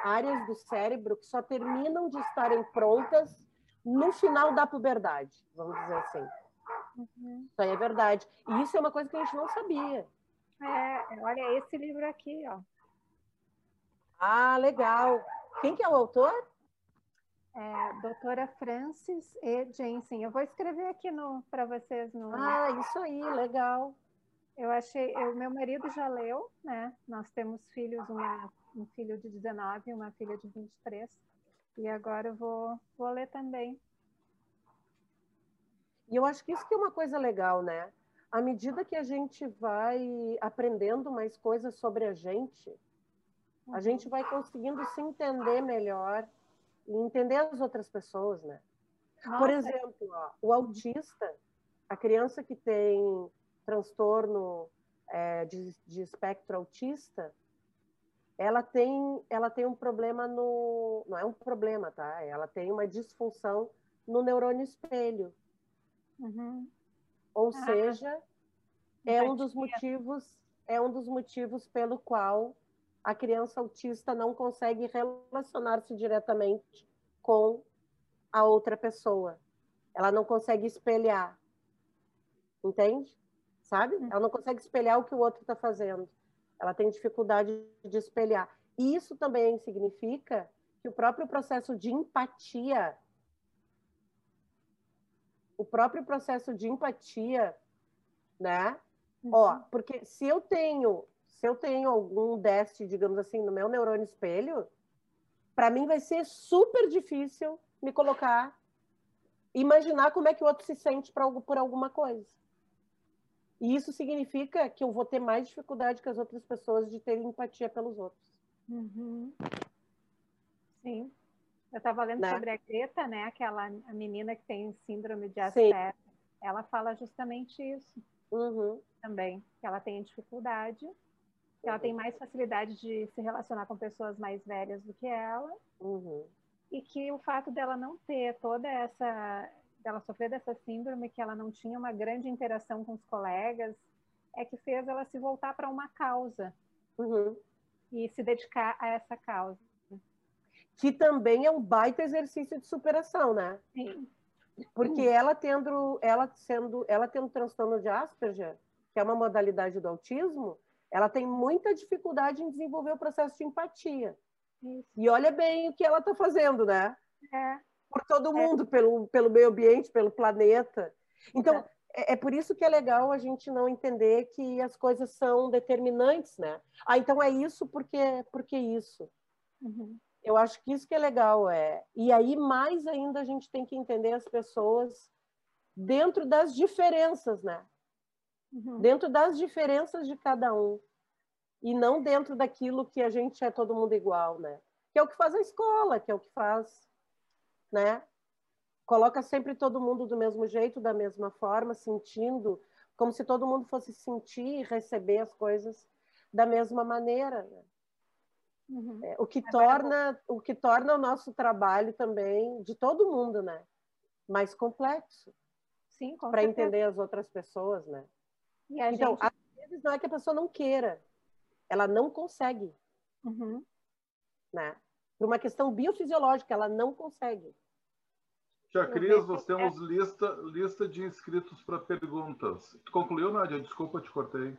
áreas do cérebro que só terminam de estarem prontas no final da puberdade, vamos dizer assim. Uhum. Isso aí é verdade. E isso é uma coisa que a gente não sabia. É, olha esse livro aqui, ó. Ah, legal. Quem que é o autor? É, doutora Francis E. Jensen. Eu vou escrever aqui para vocês no. Ah, isso aí, legal. Eu achei, o meu marido já leu, né? Nós temos filhos, uma, um filho de 19 e uma filha de 23. E agora eu vou, vou ler também. E eu acho que isso que é uma coisa legal, né? À medida que a gente vai aprendendo mais coisas sobre a gente, a uhum. gente vai conseguindo se entender melhor e entender as outras pessoas, né? Nossa. Por exemplo, ó, o autista, a criança que tem transtorno é, de, de espectro autista, ela tem, ela tem um problema no. Não é um problema, tá? Ela tem uma disfunção no neurônio espelho. Uhum. Ou ah, seja, é um dos motivos é um dos motivos pelo qual a criança autista não consegue relacionar-se diretamente com a outra pessoa. Ela não consegue espelhar. Entende? sabe? Ela não consegue espelhar o que o outro está fazendo. ela tem dificuldade de espelhar. E isso também significa que o próprio processo de empatia, o próprio processo de empatia, né? Uhum. Ó, porque se eu tenho, se eu tenho algum déficit, digamos assim, no meu neurônio espelho, para mim vai ser super difícil me colocar, imaginar como é que o outro se sente por, por alguma coisa. E isso significa que eu vou ter mais dificuldade que as outras pessoas de ter empatia pelos outros. Uhum. Sim. Eu estava lendo né? sobre a Greta, né? Aquela a menina que tem síndrome de Asperger. Ela fala justamente isso uhum. também. Que ela tem dificuldade, ela tem mais facilidade de se relacionar com pessoas mais velhas do que ela. Uhum. E que o fato dela não ter toda essa dela sofrer dessa síndrome, que ela não tinha uma grande interação com os colegas, é que fez ela se voltar para uma causa uhum. e se dedicar a essa causa. Que também é um baita exercício de superação, né? Sim. Porque ela tendo, ela sendo, ela tendo transtorno de Asperger, que é uma modalidade do autismo, ela tem muita dificuldade em desenvolver o processo de empatia. Isso. E olha bem o que ela está fazendo, né? É por todo é. mundo, é. pelo, pelo meio ambiente, pelo planeta. Então, é. é. por isso que é legal a gente não entender que as coisas são determinantes, né? Ah, então é isso porque, porque isso. Uhum. Eu acho que isso que é legal. É. E aí, mais ainda, a gente tem que entender as pessoas dentro das diferenças, né? Uhum. Dentro das diferenças de cada um. E não dentro daquilo que a gente é todo mundo igual, né? Que é o que faz a escola, que é o que faz né? Coloca sempre todo mundo do mesmo jeito, da mesma forma, sentindo, como se todo mundo fosse sentir e receber as coisas da mesma maneira. Né? Uhum. É, o, que é torna, o que torna o nosso trabalho também, de todo mundo, né? mais complexo. Sim, Para entender as outras pessoas, né? Então, gente... às vezes não é que a pessoa não queira, ela não consegue. Uhum. Né? Por uma questão biofisiológica, ela não consegue. Tia Cris, nós temos lista, lista de inscritos para perguntas. Tu concluiu, Nádia? Desculpa, te cortei.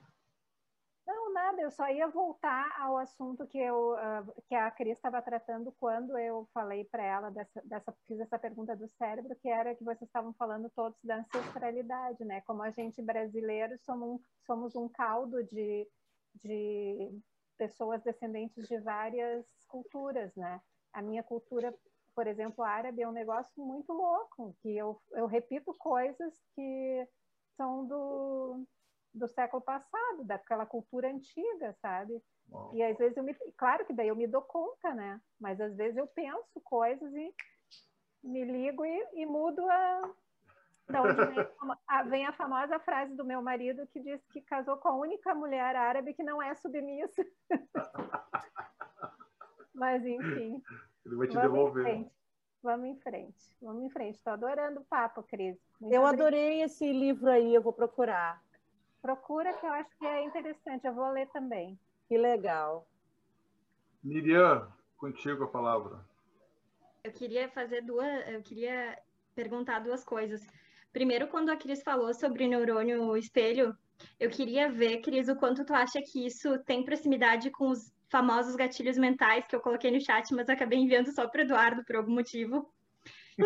Nada, eu só ia voltar ao assunto que, eu, uh, que a Cris estava tratando quando eu falei para ela, dessa, dessa, fiz essa pergunta do cérebro, que era que vocês estavam falando todos da ancestralidade, né? Como a gente brasileiro somos um, somos um caldo de, de pessoas descendentes de várias culturas, né? A minha cultura, por exemplo, árabe é um negócio muito louco, que eu, eu repito coisas que são do, do século passado, daquela cultura antiga, sabe? Uau. E às vezes eu me. Claro que daí eu me dou conta, né? Mas às vezes eu penso coisas e me ligo e, e mudo a, da onde vem a, vem a famosa frase do meu marido que diz que casou com a única mulher árabe que não é submissa. Mas, enfim. Ele vai te vamos devolver. Em frente. Vamos em frente. Vamos em frente. Estou adorando o papo, Cris. Muito eu obrigada. adorei esse livro aí, eu vou procurar. Procura, que eu acho que é interessante. Eu vou ler também. Que legal. Miriam, contigo a palavra. Eu queria fazer duas. Eu queria perguntar duas coisas. Primeiro, quando a Cris falou sobre neurônio espelho, eu queria ver, Cris, o quanto tu acha que isso tem proximidade com os famosos gatilhos mentais que eu coloquei no chat, mas acabei enviando só para Eduardo por algum motivo.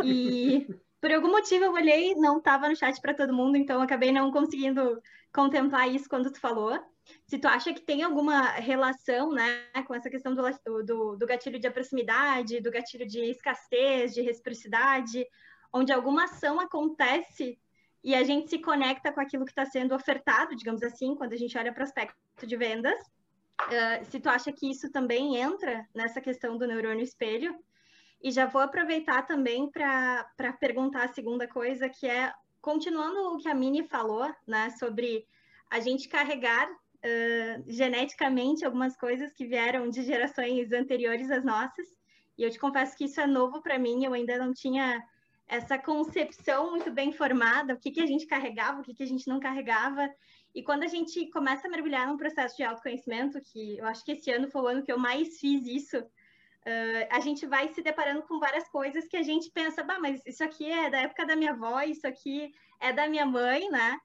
E por algum motivo eu olhei, não estava no chat para todo mundo, então acabei não conseguindo contemplar isso quando tu falou. Se tu acha que tem alguma relação, né, com essa questão do, do, do gatilho de proximidade, do gatilho de escassez, de reciprocidade, onde alguma ação acontece e a gente se conecta com aquilo que está sendo ofertado, digamos assim, quando a gente olha para o aspecto de vendas. Uh, se tu acha que isso também entra nessa questão do neurônio espelho. E já vou aproveitar também para perguntar a segunda coisa, que é, continuando o que a Mini falou, né, sobre a gente carregar uh, geneticamente algumas coisas que vieram de gerações anteriores às nossas. E eu te confesso que isso é novo para mim, eu ainda não tinha essa concepção muito bem formada, o que, que a gente carregava, o que, que a gente não carregava. E quando a gente começa a mergulhar num processo de autoconhecimento, que eu acho que esse ano foi o ano que eu mais fiz isso, uh, a gente vai se deparando com várias coisas que a gente pensa, bah, mas isso aqui é da época da minha avó, isso aqui é da minha mãe, né?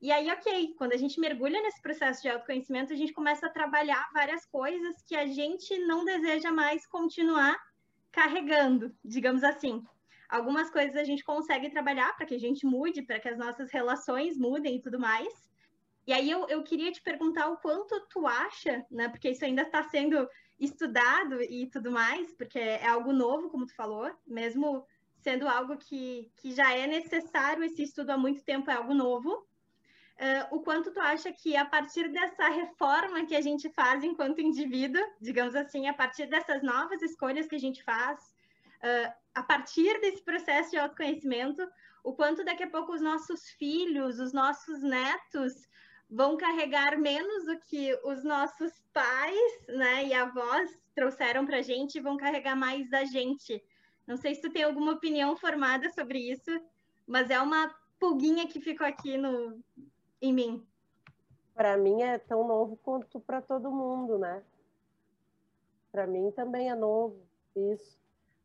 E aí, ok, quando a gente mergulha nesse processo de autoconhecimento, a gente começa a trabalhar várias coisas que a gente não deseja mais continuar carregando, digamos assim. Algumas coisas a gente consegue trabalhar para que a gente mude, para que as nossas relações mudem e tudo mais. E aí eu, eu queria te perguntar o quanto tu acha, né? Porque isso ainda está sendo estudado e tudo mais, porque é algo novo, como tu falou, mesmo sendo algo que, que já é necessário esse estudo há muito tempo, é algo novo. Uh, o quanto tu acha que a partir dessa reforma que a gente faz enquanto indivíduo, digamos assim, a partir dessas novas escolhas que a gente faz, uh, a partir desse processo de autoconhecimento, o quanto daqui a pouco os nossos filhos, os nossos netos vão carregar menos do que os nossos pais, né, e avós trouxeram para a gente, vão carregar mais da gente. Não sei se tu tem alguma opinião formada sobre isso, mas é uma pulguinha que ficou aqui no, em mim? Para mim é tão novo quanto para todo mundo, né? Para mim também é novo isso.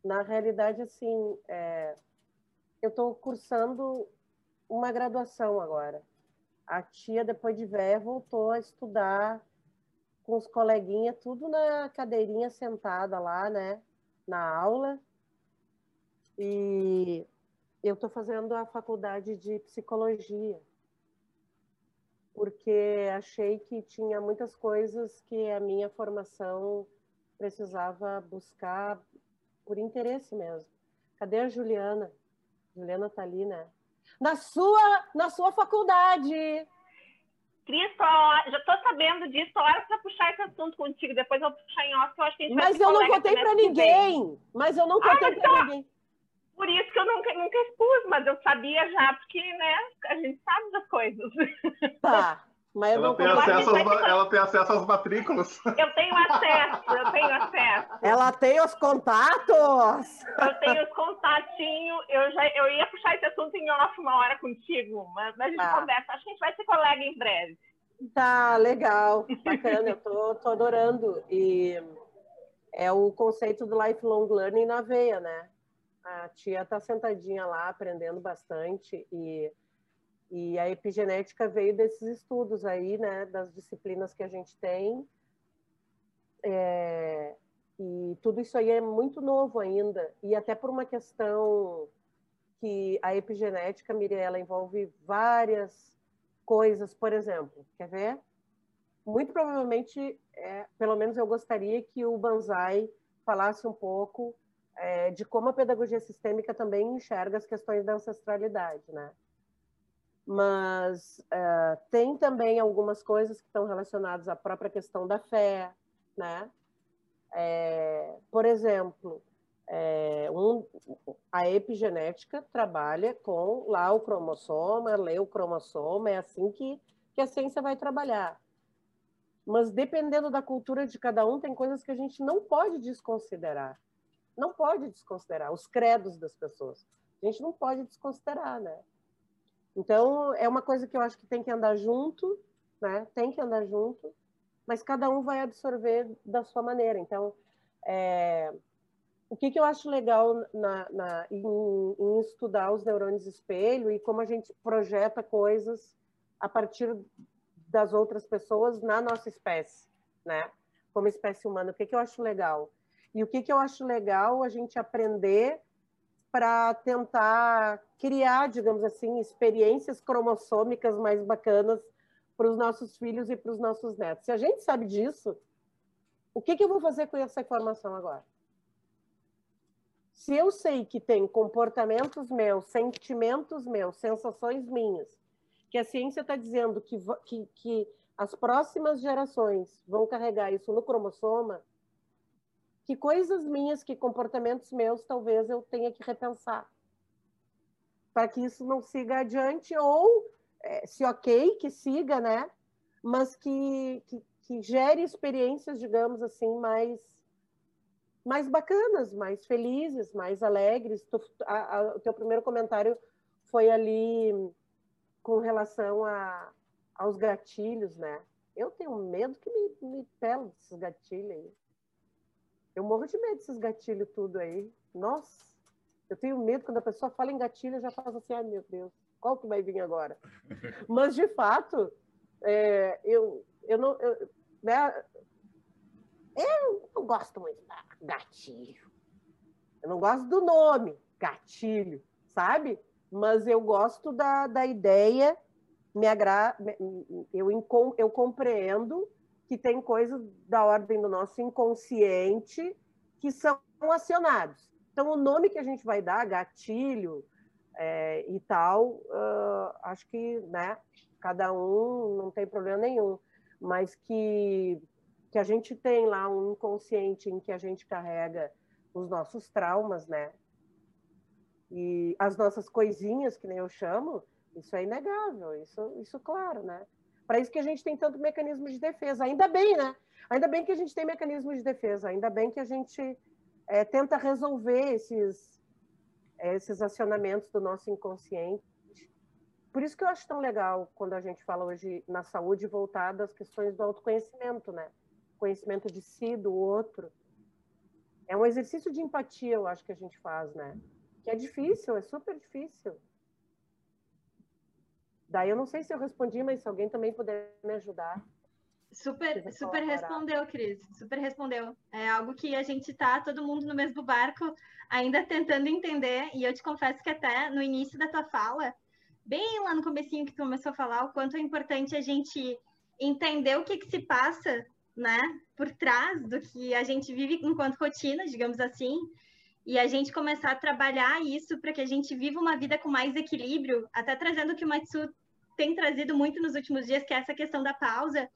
Na realidade, assim, é... eu estou cursando uma graduação agora. A tia, depois de velha, voltou a estudar com os coleguinhas, tudo na cadeirinha sentada lá, né? Na aula. E eu estou fazendo a faculdade de psicologia porque achei que tinha muitas coisas que a minha formação precisava buscar por interesse mesmo. Cadê a Juliana? Juliana está ali, né? Na sua, na sua faculdade. Cristo, já estou sabendo disso, hora para puxar esse assunto contigo, depois eu vou puxar em off, eu acho que a gente Mas eu não contei para ninguém. Mas eu não contei ah, para então, ninguém. Por isso que eu nunca, nunca expus, mas eu sabia já, porque, né, a gente sabe das coisas. Tá. Mas ela, tem acesso às, ela tem acesso às matrículas. Eu tenho acesso, eu tenho acesso. Ela tem os contatos. Eu tenho os contatinhos. Eu, já, eu ia puxar esse assunto em off uma hora contigo, mas, mas a gente ah. conversa. Acho que a gente vai ser colega em breve. Tá, legal. Bacana, eu tô, tô adorando. E é o conceito do lifelong learning na veia, né? A tia está sentadinha lá, aprendendo bastante e, e a epigenética veio desses estudos aí, né, das disciplinas que a gente tem. É, e tudo isso aí é muito novo ainda, e até por uma questão que a epigenética, Mirella, envolve várias coisas, por exemplo, quer ver? Muito provavelmente, é, pelo menos eu gostaria que o Banzai falasse um pouco é, de como a pedagogia sistêmica também enxerga as questões da ancestralidade, né? Mas é, tem também algumas coisas que estão relacionadas à própria questão da fé, né? É, por exemplo, é, um, a epigenética trabalha com lá o cromossoma, lê o cromossoma, é assim que, que a ciência vai trabalhar. Mas dependendo da cultura de cada um, tem coisas que a gente não pode desconsiderar não pode desconsiderar os credos das pessoas. A gente não pode desconsiderar, né? Então, é uma coisa que eu acho que tem que andar junto, né? Tem que andar junto, mas cada um vai absorver da sua maneira. Então, é... o que, que eu acho legal na, na em, em, estudar os neurônios espelho e como a gente projeta coisas a partir das outras pessoas na nossa espécie, né? Como espécie humana, o que, que eu acho legal? E o que, que eu acho legal a gente aprender para tentar criar, digamos assim, experiências cromossômicas mais bacanas para os nossos filhos e para os nossos netos. Se a gente sabe disso, o que, que eu vou fazer com essa informação agora? Se eu sei que tem comportamentos meus, sentimentos meus, sensações minhas, que a ciência está dizendo que, que, que as próximas gerações vão carregar isso no cromossoma, que coisas minhas, que comportamentos meus, talvez eu tenha que repensar para que isso não siga adiante ou é, se ok que siga, né? Mas que, que, que gere experiências, digamos assim, mais mais bacanas, mais felizes, mais alegres. Tu, a, a, o teu primeiro comentário foi ali com relação a, aos gatilhos, né? Eu tenho medo que me, me pelo desses gatilhos aí. Eu morro de medo desses gatilhos tudo aí. Nossa, eu tenho medo quando a pessoa fala em gatilho, eu já faço assim, ai meu Deus, Qual que vai vir agora? Mas, de fato, é, eu, eu não. Eu, né, eu não gosto muito da gatilho. Eu não gosto do nome, gatilho, sabe? Mas eu gosto da, da ideia, me agra... eu, eu compreendo que tem coisas da ordem do nosso inconsciente que são acionados. Então, o nome que a gente vai dar, gatilho é, e tal, uh, acho que né, cada um não tem problema nenhum, mas que, que a gente tem lá um inconsciente em que a gente carrega os nossos traumas, né? E as nossas coisinhas, que nem eu chamo, isso é inegável, isso, isso claro, né? Para isso que a gente tem tanto mecanismo de defesa. Ainda bem, né? Ainda bem que a gente tem mecanismo de defesa, ainda bem que a gente é, tenta resolver esses, é, esses acionamentos do nosso inconsciente. Por isso que eu acho tão legal quando a gente fala hoje na saúde voltada às questões do autoconhecimento, né? Conhecimento de si, do outro. É um exercício de empatia, eu acho que a gente faz, né? Que é difícil, é super difícil. Daí eu não sei se eu respondi, mas se alguém também puder me ajudar. Super, super respondeu, Cris. Super respondeu. É algo que a gente tá todo mundo no mesmo barco, ainda tentando entender. E eu te confesso que até no início da tua fala, bem lá no comecinho que tu começou a falar, o quanto é importante a gente entender o que, que se passa, né, por trás do que a gente vive enquanto rotina, digamos assim, e a gente começar a trabalhar isso para que a gente viva uma vida com mais equilíbrio, até trazendo o que o Matsu tem trazido muito nos últimos dias, que é essa questão da pausa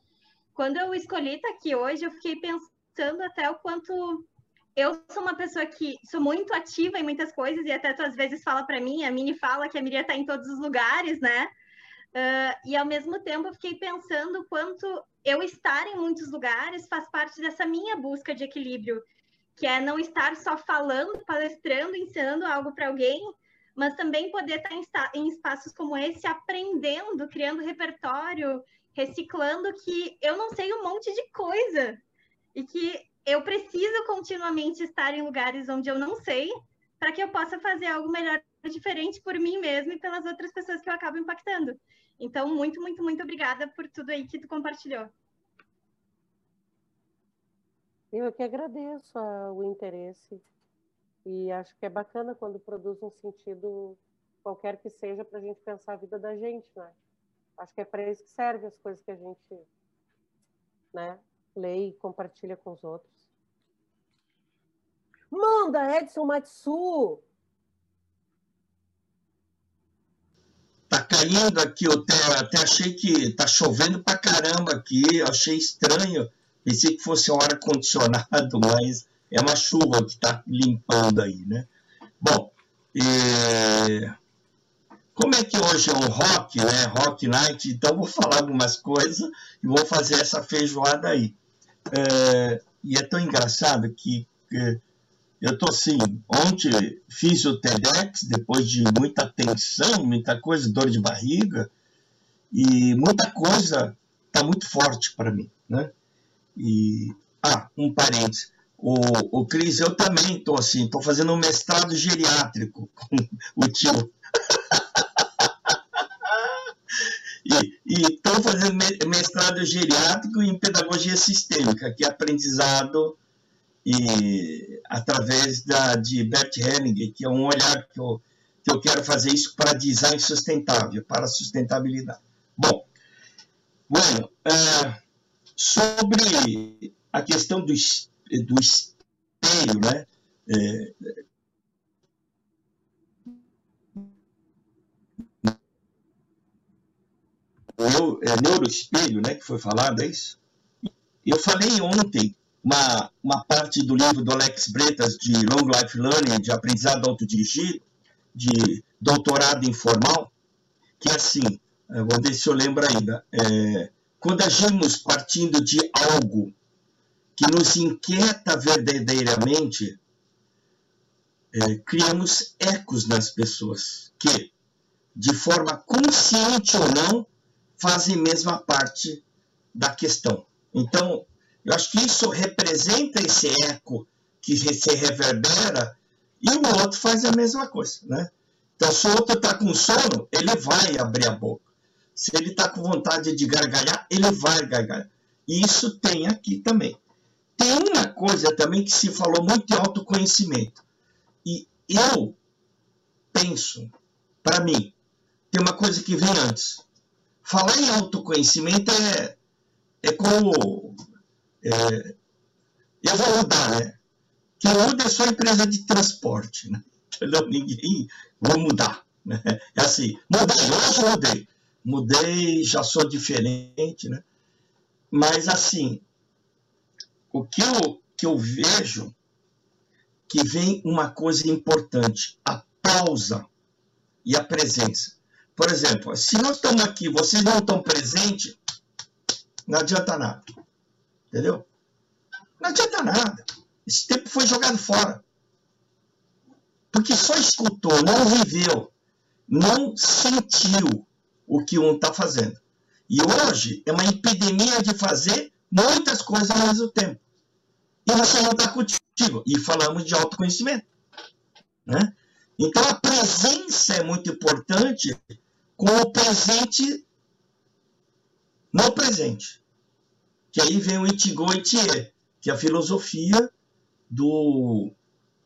quando eu escolhi estar aqui hoje, eu fiquei pensando até o quanto eu sou uma pessoa que sou muito ativa em muitas coisas e até tu às vezes fala para mim, a Mini fala que a Miriam está em todos os lugares, né? Uh, e ao mesmo tempo eu fiquei pensando quanto eu estar em muitos lugares faz parte dessa minha busca de equilíbrio, que é não estar só falando, palestrando, ensinando algo para alguém, mas também poder estar em, em espaços como esse, aprendendo, criando repertório, reciclando que eu não sei um monte de coisa e que eu preciso continuamente estar em lugares onde eu não sei para que eu possa fazer algo melhor diferente por mim mesma e pelas outras pessoas que eu acabo impactando. Então, muito, muito, muito obrigada por tudo aí que tu compartilhou. Eu que agradeço o interesse e acho que é bacana quando produz um sentido qualquer que seja para a gente pensar a vida da gente, né? Acho que é para isso que serve as coisas que a gente né, lê e compartilha com os outros. Manda, Edson Matsu! Tá caindo aqui o tempo, até achei que tá chovendo pra caramba aqui, achei estranho. Pensei que fosse um ar-condicionado, mas é uma chuva que tá limpando aí, né? Bom, é... Como é que hoje é um rock, né? Rock night, então vou falar algumas coisas e vou fazer essa feijoada aí. É, e é tão engraçado que, que eu tô assim, ontem fiz o TEDx, depois de muita tensão, muita coisa, dor de barriga, e muita coisa tá muito forte para mim, né? E, ah, um parênteses, o, o Cris, eu também tô assim, tô fazendo um mestrado geriátrico com o tio e estou fazendo mestrado geriátrico em pedagogia sistêmica, que é aprendizado e, através da, de Bert Hellinger, que é um olhar que eu, que eu quero fazer isso para design sustentável, para sustentabilidade. Bom, bueno, é, sobre a questão do, do espelho, né? É, é, neuroespelho, né, que foi falado, é isso? Eu falei ontem uma, uma parte do livro do Alex Bretas de Long Life Learning, de aprendizado autodirigido, de doutorado informal, que é assim, vou ver se eu lembro ainda, é, quando agimos partindo de algo que nos inquieta verdadeiramente, é, criamos ecos nas pessoas que, de forma consciente ou não, fazem mesma parte da questão. Então, eu acho que isso representa esse eco que se reverbera e o outro faz a mesma coisa, né? Então, se o outro está com sono, ele vai abrir a boca. Se ele está com vontade de gargalhar, ele vai gargalhar. E isso tem aqui também. Tem uma coisa também que se falou muito em autoconhecimento. E eu penso, para mim, tem uma coisa que vem antes. Falar em autoconhecimento é, é como. É, eu vou mudar, né? Quem muda é só a empresa de transporte, né? Entendeu? Ninguém. Vou mudar. Né? É assim, mudei, hoje mudei. Mudei, já sou diferente, né? Mas assim, o que eu, que eu vejo que vem uma coisa importante, a pausa e a presença. Por exemplo, se nós estamos aqui, vocês não estão presentes, não adianta nada. Entendeu? Não adianta nada. Esse tempo foi jogado fora. Porque só escutou, não viveu, não sentiu o que um está fazendo. E hoje é uma epidemia de fazer muitas coisas ao mesmo tempo. E você não está contigo. E falamos de autoconhecimento. Né? Então a presença é muito importante com o presente no presente. Que aí vem o Ichigo Ichie, que é a filosofia do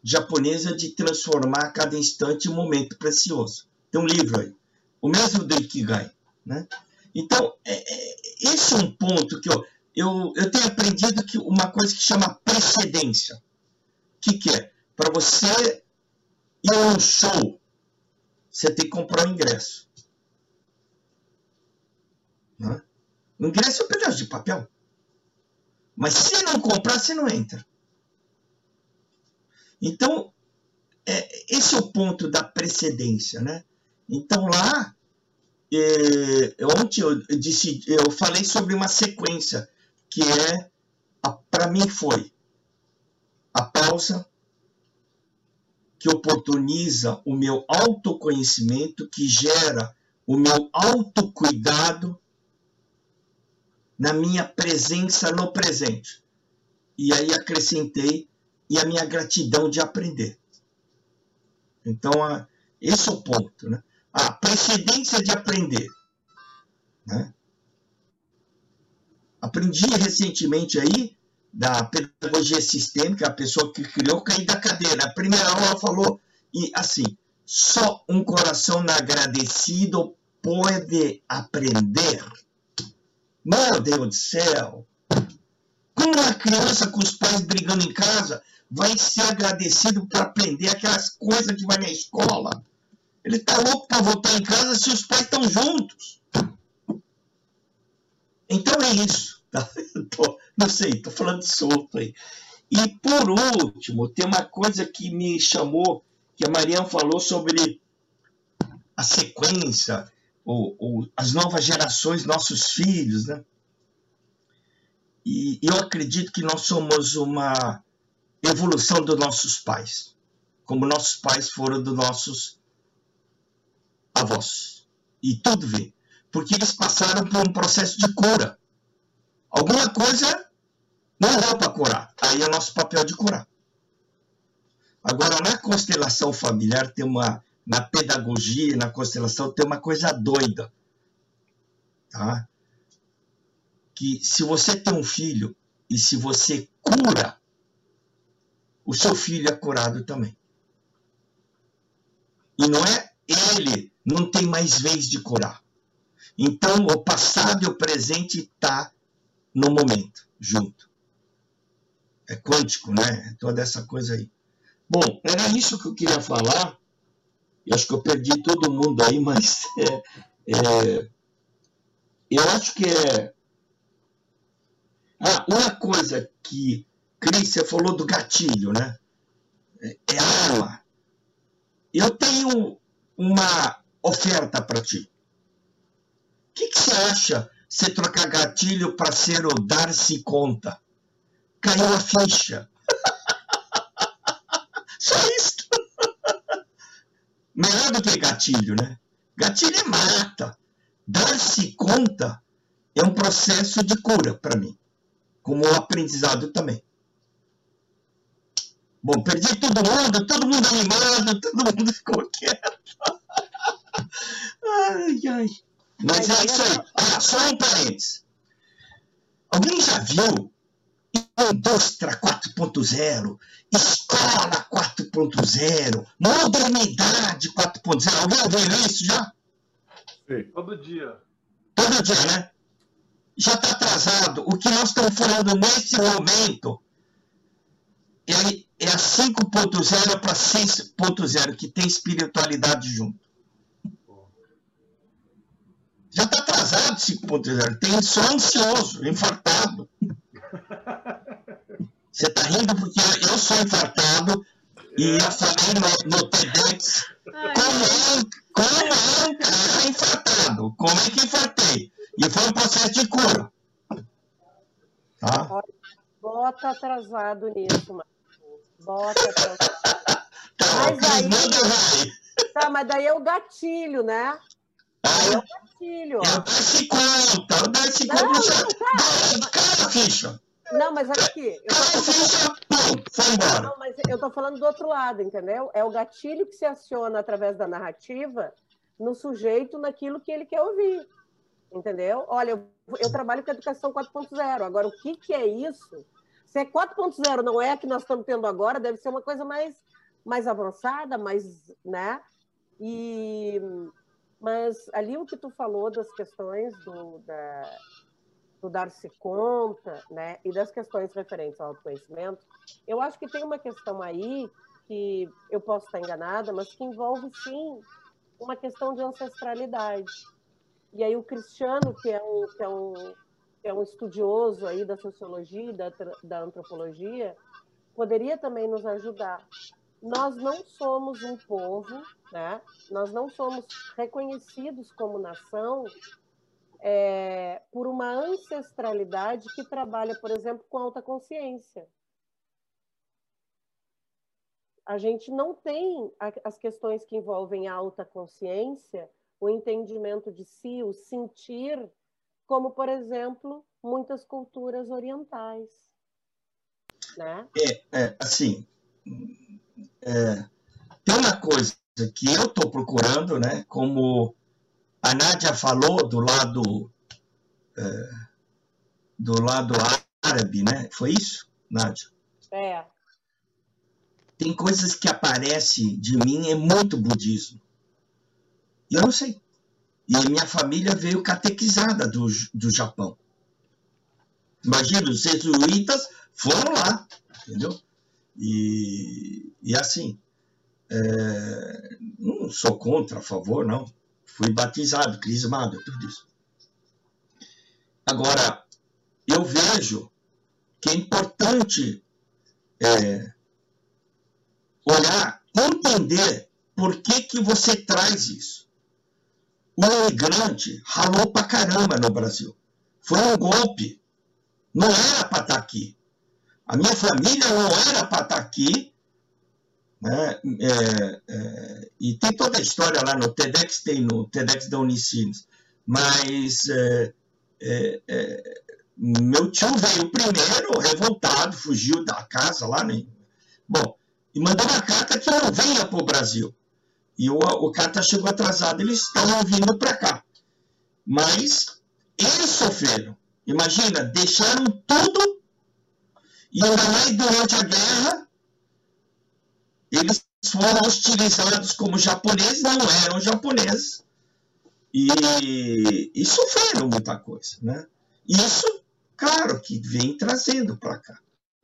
japonesa de transformar cada instante em um momento precioso. Tem um livro aí, o mesmo do Ikigai. Né? Então, é, é, esse é um ponto que eu, eu, eu tenho aprendido que uma coisa que chama precedência. O que, que é? Para você ir a um show, você tem que comprar o um ingresso. Né? O ingresso é um pedaço de papel. Mas se não comprar, você não entra. Então, é, esse é o ponto da precedência, né? Então lá, é, ontem eu, disse, eu falei sobre uma sequência que é, para mim foi a pausa que oportuniza o meu autoconhecimento, que gera o meu autocuidado na minha presença no presente. E aí acrescentei e a minha gratidão de aprender. Então, esse é o ponto. Né? A precedência de aprender. Né? Aprendi recentemente aí da pedagogia sistêmica, a pessoa que criou, cair da cadeira. A primeira aula falou e assim, só um coração agradecido pode aprender. Meu Deus do céu! Como uma criança com os pais brigando em casa vai ser agradecido por aprender aquelas coisas que vai na escola? Ele está louco para voltar em casa se os pais estão juntos. Então é isso. Tá? Tô, não sei, estou falando solto aí. E por último, tem uma coisa que me chamou, que a Mariana falou sobre a sequência, ou, ou as novas gerações, nossos filhos, né? E eu acredito que nós somos uma evolução dos nossos pais, como nossos pais foram dos nossos avós. E tudo vem. Porque eles passaram por um processo de cura. Alguma coisa não dá para curar. Aí é nosso papel de curar. Agora, na constelação familiar, tem uma. Na pedagogia, na constelação, tem uma coisa doida. Tá? Que se você tem um filho e se você cura, o seu filho é curado também. E não é ele, não tem mais vez de curar. Então, o passado e o presente está no momento, junto. É quântico, né? É toda essa coisa aí. Bom, era isso que eu queria falar. Eu acho que eu perdi todo mundo aí, mas é, é, eu acho que é. Ah, uma coisa que, Cris, você falou do gatilho, né? É, é arma. Eu tenho uma oferta para ti. O que, você acha você trocar gatilho para ser o dar-se conta. Caiu a ficha. Só isso. Melhor do que gatilho, né? Gatilho é mata. Dar-se conta é um processo de cura para mim, como um aprendizado também. Bom, perdi todo mundo, todo mundo animado, todo mundo ficou quieto. ai, ai. Mas é isso aí. Ah, só um parênteses. Alguém já viu indústria 4.0, escola 4.0, modernidade 4.0? Alguém ouviu isso já? Sim. Todo dia. Todo dia, né? Já está atrasado. O que nós estamos falando nesse momento é, é a 5.0 para 6.0, que tem espiritualidade junto. Já está atrasado 5.0. Tem só ansioso, infartado. Você está rindo porque eu sou infartado e eu falei no, no TEDx como é, como é um cara infartado. Como é que infartei? E foi um processo de cura. Tá? Bota atrasado nisso, Marcos. Bota atrasado. Tá, Mas aí-. Tá, mas daí é o gatilho, né? Aí é o gatilho. Ó. Eu desse conta, desse Não, conta. não, já- Cai a ficha. Não, mas aqui, eu a tô, foi embora. não, mas eu tô falando do outro lado, entendeu? É o gatilho que se aciona através da narrativa no sujeito naquilo que ele quer ouvir. Entendeu? Olha, eu, eu trabalho com educação 4.0. Agora, o que, que é isso? Se é 4.0 não é a que nós estamos tendo agora, deve ser uma coisa mais, mais avançada, mais, né? E, mas ali o que tu falou das questões do, da, do dar-se conta, né? E das questões referentes ao autoconhecimento, eu acho que tem uma questão aí que eu posso estar enganada, mas que envolve sim uma questão de ancestralidade. E aí o Cristiano, que é um, que é um, que é um estudioso aí da sociologia da, da antropologia, poderia também nos ajudar. Nós não somos um povo, né? nós não somos reconhecidos como nação é, por uma ancestralidade que trabalha, por exemplo, com alta consciência. A gente não tem as questões que envolvem a alta consciência, o entendimento de si, o sentir, como, por exemplo, muitas culturas orientais. Né? É, assim, é, tem uma coisa que eu estou procurando, né? Como a Nádia falou do lado é, do lado árabe, né? Foi isso, Nádia? É, Tem coisas que aparecem de mim é muito budismo. E eu não sei. E minha família veio catequizada do, do Japão. Imagina, os jesuítas foram lá, entendeu? E, e assim, é, não sou contra, a favor, não. Fui batizado, crismado, tudo isso. Agora, eu vejo que é importante é, olhar, entender por que, que você traz isso. O imigrante ralou pra caramba no Brasil. Foi um golpe. Não era para estar aqui. A minha família não era para estar aqui. Né? É, é, e tem toda a história lá no TEDx, tem no TEDx da Unicinos. Mas é, é, é, meu tio veio primeiro, revoltado, fugiu da casa lá. Né? Bom, e mandou uma carta que não venha para o Brasil. E o, o carta chegou atrasado, eles estavam vindo para cá. Mas eles sofreram. Imagina, deixaram tudo e ainda mais durante a guerra, eles foram hostilizados como japoneses, não eram japoneses, e, e sofreram muita coisa. Né? Isso, claro, que vem trazendo para cá.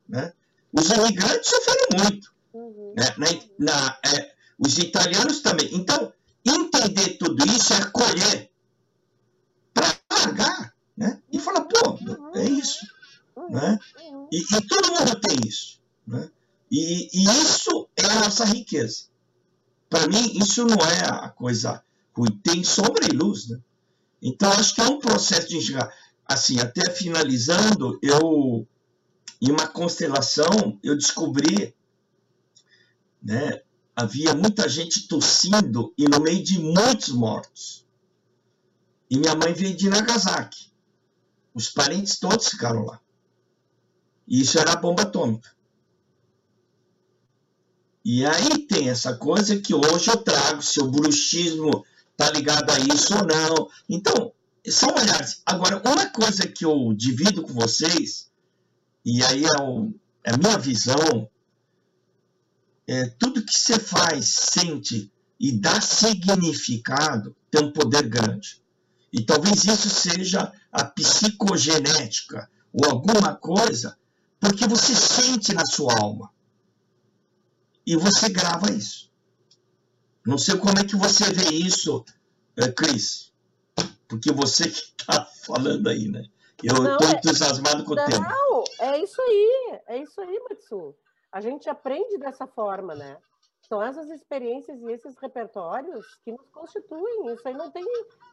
Né? Os imigrantes sofreram muito. uhum. né? Na, na, é, os italianos também. Então, entender tudo isso é acolher para pagar, né? E falar, pô, é isso, né? Uhum. E, e todo mundo tem isso, né? E, e isso é a nossa riqueza. Para mim, isso não é a coisa ruim. Tem sombra e luz, né? Então, acho que é um processo de enxergar. Assim, até finalizando, eu, em uma constelação, eu descobri, né? Havia muita gente tossindo e no meio de muitos mortos. E minha mãe veio de Nagasaki. Os parentes todos ficaram lá. E isso era a bomba atômica. E aí tem essa coisa que hoje eu trago, se o bruxismo está ligado a isso ou não. Então, são olhares. Agora, uma coisa que eu divido com vocês, e aí é, é a minha visão, é tudo que você faz, sente e dá significado tem um poder grande. E talvez isso seja a psicogenética ou alguma coisa, porque você sente na sua alma. E você grava isso. Não sei como é que você vê isso, eh, Cris. Porque você que está falando aí, né? Eu estou é, entusiasmado com o não, tema. Não, é isso aí. É isso aí, Matsu. A gente aprende dessa forma, né? São essas experiências e esses repertórios que nos constituem. Isso aí não tem.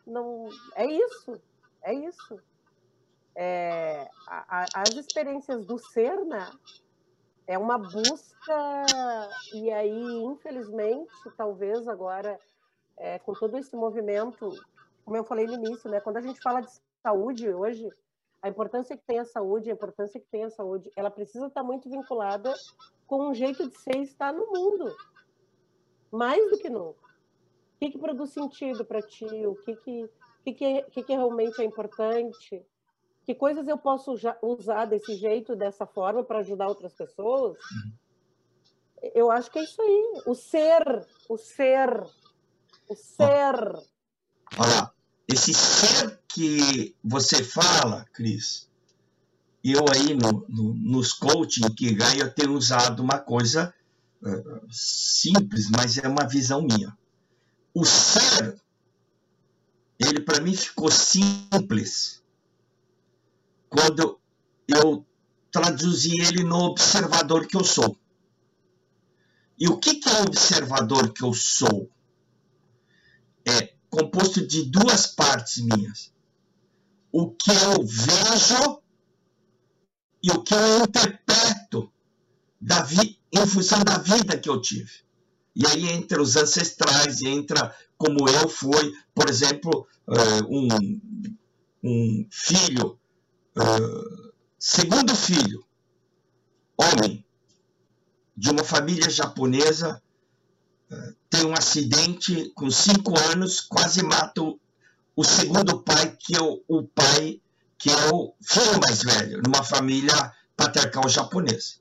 Não, é isso. É isso. É, a, a, as experiências do ser, né? É uma busca, e aí, infelizmente, talvez agora, é, com todo esse movimento, como eu falei no início, né? Quando a gente fala de saúde hoje, a importância que tem a saúde, a importância que tem a saúde, ela precisa estar muito vinculada com um jeito de ser e estar no mundo mais do que nunca. O que, que produz sentido para ti? O que, que, que, que, que, que realmente é importante? Que coisas eu posso usar desse jeito, dessa forma, para ajudar outras pessoas? Eu acho que é isso aí. O ser, o ser, o ser. Olha, esse ser que você fala, Cris, eu aí no, no, nos coaching que eu tenho usado uma coisa simples, mas é uma visão minha. O ser, ele para mim ficou simples quando eu traduzi ele no observador que eu sou. E o que, é o observador que eu sou? É composto de duas partes minhas. O que eu vejo e o que eu interpreto da vida em função da vida que eu tive. E aí entra os ancestrais, entra como eu fui, por exemplo, eh, um, um filho, eh, segundo filho, homem, de uma família japonesa, eh, tem um acidente com cinco anos, quase mata o segundo pai, que é o, o pai que é o filho mais velho, numa família patriarcal japonesa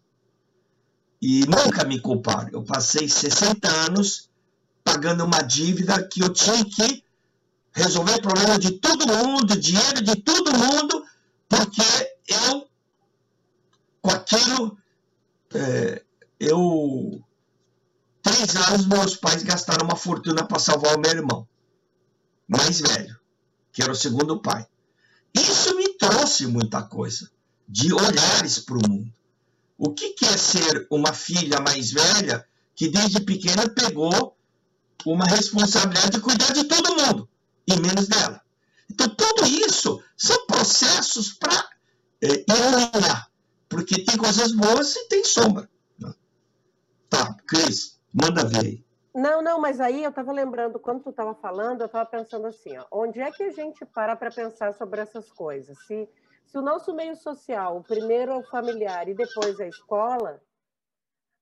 e nunca me culparam. Eu passei 60 anos pagando uma dívida que eu tinha que resolver o problema de todo mundo, dinheiro de todo mundo, porque eu, com aquilo, é, eu. Três anos meus pais gastaram uma fortuna para salvar o meu irmão, mais velho, que era o segundo pai. Isso me trouxe muita coisa, de olhares para o mundo. O que, que é ser uma filha mais velha que desde pequena pegou uma responsabilidade de cuidar de todo mundo e menos dela? Então, tudo isso são processos para é, porque tem coisas boas e tem sombra. Tá, Cris, manda ver aí. Não, não, mas aí eu estava lembrando, quando tu estava falando, eu estava pensando assim, ó, onde é que a gente para para pensar sobre essas coisas? Se se o nosso meio social, primeiro é o familiar e depois é a escola,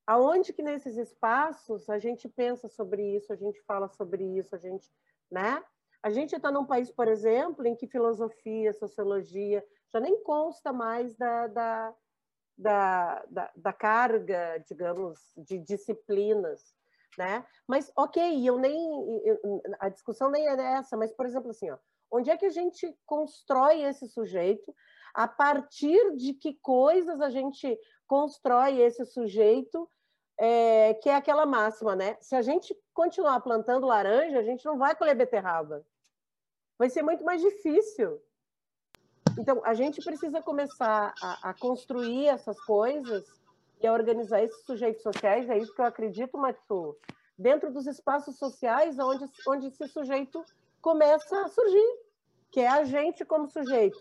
aonde que nesses espaços a gente pensa sobre isso, a gente fala sobre isso, a gente, né? A gente está num país, por exemplo, em que filosofia, sociologia já nem consta mais da, da, da, da, da carga, digamos, de disciplinas, né? Mas, ok, eu nem, eu, a discussão nem é essa, mas, por exemplo, assim, ó, onde é que a gente constrói esse sujeito a partir de que coisas a gente constrói esse sujeito, é, que é aquela máxima, né? Se a gente continuar plantando laranja, a gente não vai colher beterraba. Vai ser muito mais difícil. Então, a gente precisa começar a, a construir essas coisas e a organizar esses sujeitos sociais, é isso que eu acredito, Matsu, dentro dos espaços sociais onde, onde esse sujeito começa a surgir, que é a gente como sujeito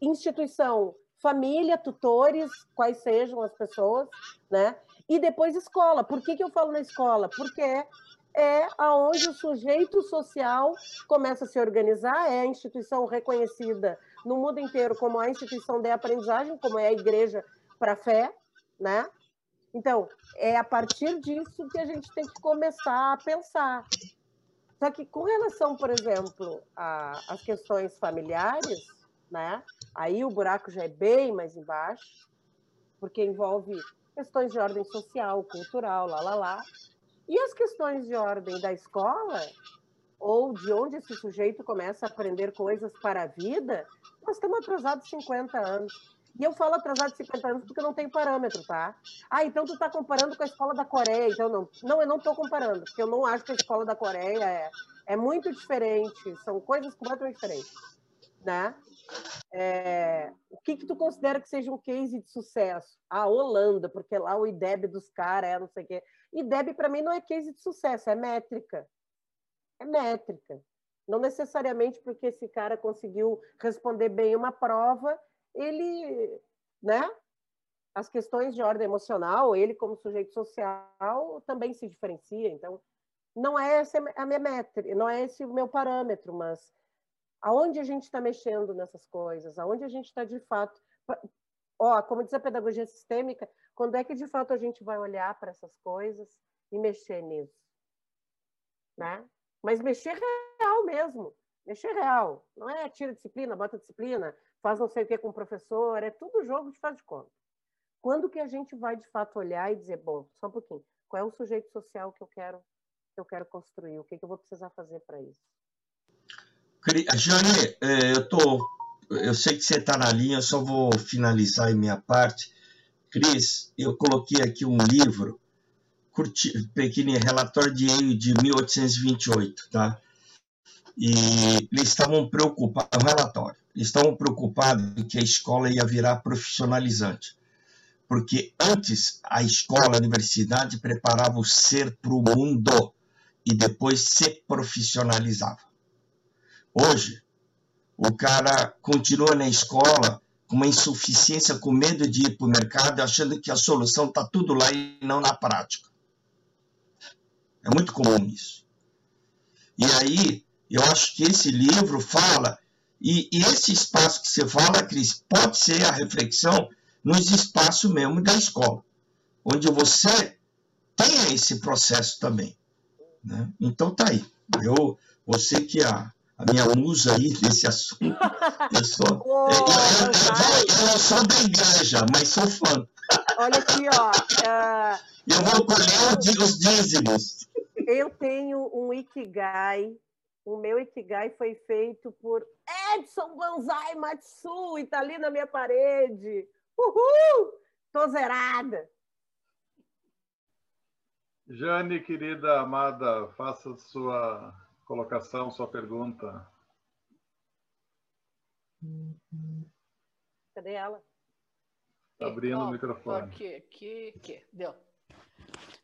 instituição, família, tutores, quais sejam as pessoas, né? E depois escola. Por que, que eu falo na escola? Porque é, aonde o sujeito social começa a se organizar, é a instituição reconhecida no mundo inteiro como a instituição de aprendizagem, como é a igreja para a fé, né? Então, é a partir disso que a gente tem que começar a pensar. Só que com relação, por exemplo, às questões familiares, né? Aí o buraco já é bem mais embaixo, porque envolve questões de ordem social, cultural, lá, lá, lá. E as questões de ordem da escola, ou de onde esse sujeito começa a aprender coisas para a vida, nós estamos atrasados 50 anos. E eu falo atrasado de 50 anos porque não tenho parâmetro, tá? Ah, então tu está comparando com a escola da Coreia. Então, não. Não, eu não estou comparando, porque eu não acho que a escola da Coreia é, é muito diferente. São coisas completamente diferentes, né? É, o que que tu considera que seja um case de sucesso? A Holanda, porque lá o IDEB dos caras é não sei o quê. IDEB, para mim, não é case de sucesso, é métrica. É métrica. Não necessariamente porque esse cara conseguiu responder bem uma prova ele, né? As questões de ordem emocional, ele como sujeito social também se diferencia. Então, não é essa a minha métrica, não é esse o meu parâmetro, mas aonde a gente está mexendo nessas coisas, aonde a gente está de fato, ó, como diz a pedagogia sistêmica, quando é que de fato a gente vai olhar para essas coisas e mexer nisso, né? Mas mexer real mesmo, mexer real, não é tira disciplina, bota disciplina, faz não sei o que com o professor, é tudo jogo de faz de conta. Quando que a gente vai de fato olhar e dizer, bom, só um pouquinho, qual é o sujeito social que eu quero que eu quero construir? O que, que eu vou precisar fazer para isso? Jane, é, eu tô, eu sei que você está na linha, eu só vou finalizar a minha parte. Cris, eu coloquei aqui um livro, curti, pequeno relatório de Yale de 1828, tá? E eles estavam preocupados, um relatório, estavam preocupados que a escola ia virar profissionalizante. Porque antes a escola, a universidade preparava o ser para o mundo e depois se profissionalizava. Hoje, o cara continua na escola uma insuficiência, com medo de ir para o mercado, achando que a solução está tudo lá e não na prática. É muito comum isso. E aí, eu acho que esse livro fala e, e esse espaço que você fala, Cris, pode ser a reflexão nos espaços mesmo da escola, onde você tenha esse processo também. Né? Então tá aí. Eu, você que é a, a minha musa aí desse assunto. Eu sou, eu, eu, eu, eu, sou da igreja, mas sou fã. Olha aqui, ó. Uh, eu vou colher os dízimos. Eu tenho um Ikigai o meu Ikigai foi feito por Edson Banzai Matsu e tá ali na minha parede. Uhul! Tô zerada. Jane, querida amada, faça sua colocação, sua pergunta. Cadê ela? Tá abrindo oh, o microfone. Aqui, aqui, aqui. Deu.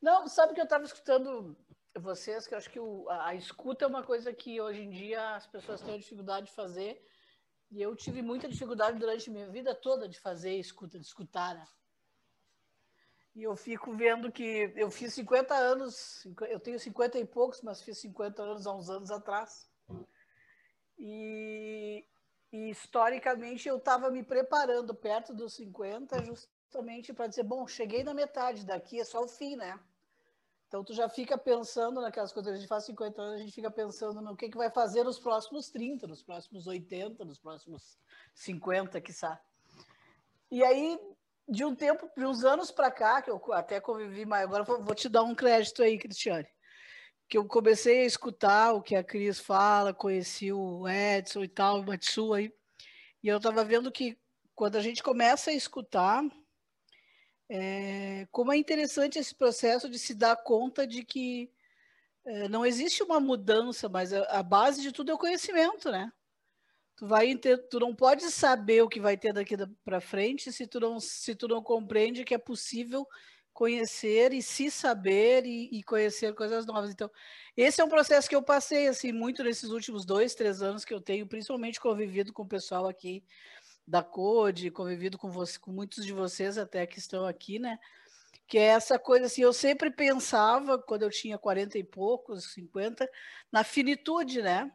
Não, sabe que eu estava escutando vocês, que eu acho que o, a, a, escuta é uma coisa que hoje em dia as pessoas têm dificuldade de fazer. E eu tive muita dificuldade durante minha vida toda de fazer escuta, de escutar. Né? E eu fico vendo que eu fiz 50 anos, eu tenho 50 e poucos, mas fiz 50 anos há uns anos atrás. E, e historicamente eu estava me preparando perto dos 50 justamente para dizer, bom, cheguei na metade, daqui é só o fim, né? Então, tu já fica pensando naquelas coisas, a gente faz 50 anos, a gente fica pensando no que, que vai fazer nos próximos 30, nos próximos 80, nos próximos 50, quiçá. E aí, de um tempo, de uns anos para cá, que eu até convivi mais, agora vou, vou te dar um crédito aí, Cristiane, que eu comecei a escutar o que a Cris fala, conheci o Edson e tal, o Matsu aí, e eu estava vendo que quando a gente começa a escutar, é, como é interessante esse processo de se dar conta de que é, não existe uma mudança, mas a, a, base de tudo é o conhecimento, né? Tu, vai ter, tu não pode saber o que vai ter daqui para frente se tu, não, se tu não compreende que é possível conhecer e se saber e, e, conhecer coisas novas. Então, esse é um processo que eu passei assim muito nesses últimos dois, três anos que eu tenho, principalmente convivido com o pessoal aqui da Code, convivido com, você, com muitos de vocês até que estão aqui, né? Que é essa coisa assim, eu sempre pensava, quando eu tinha 40 e poucos, 50, na finitude, né?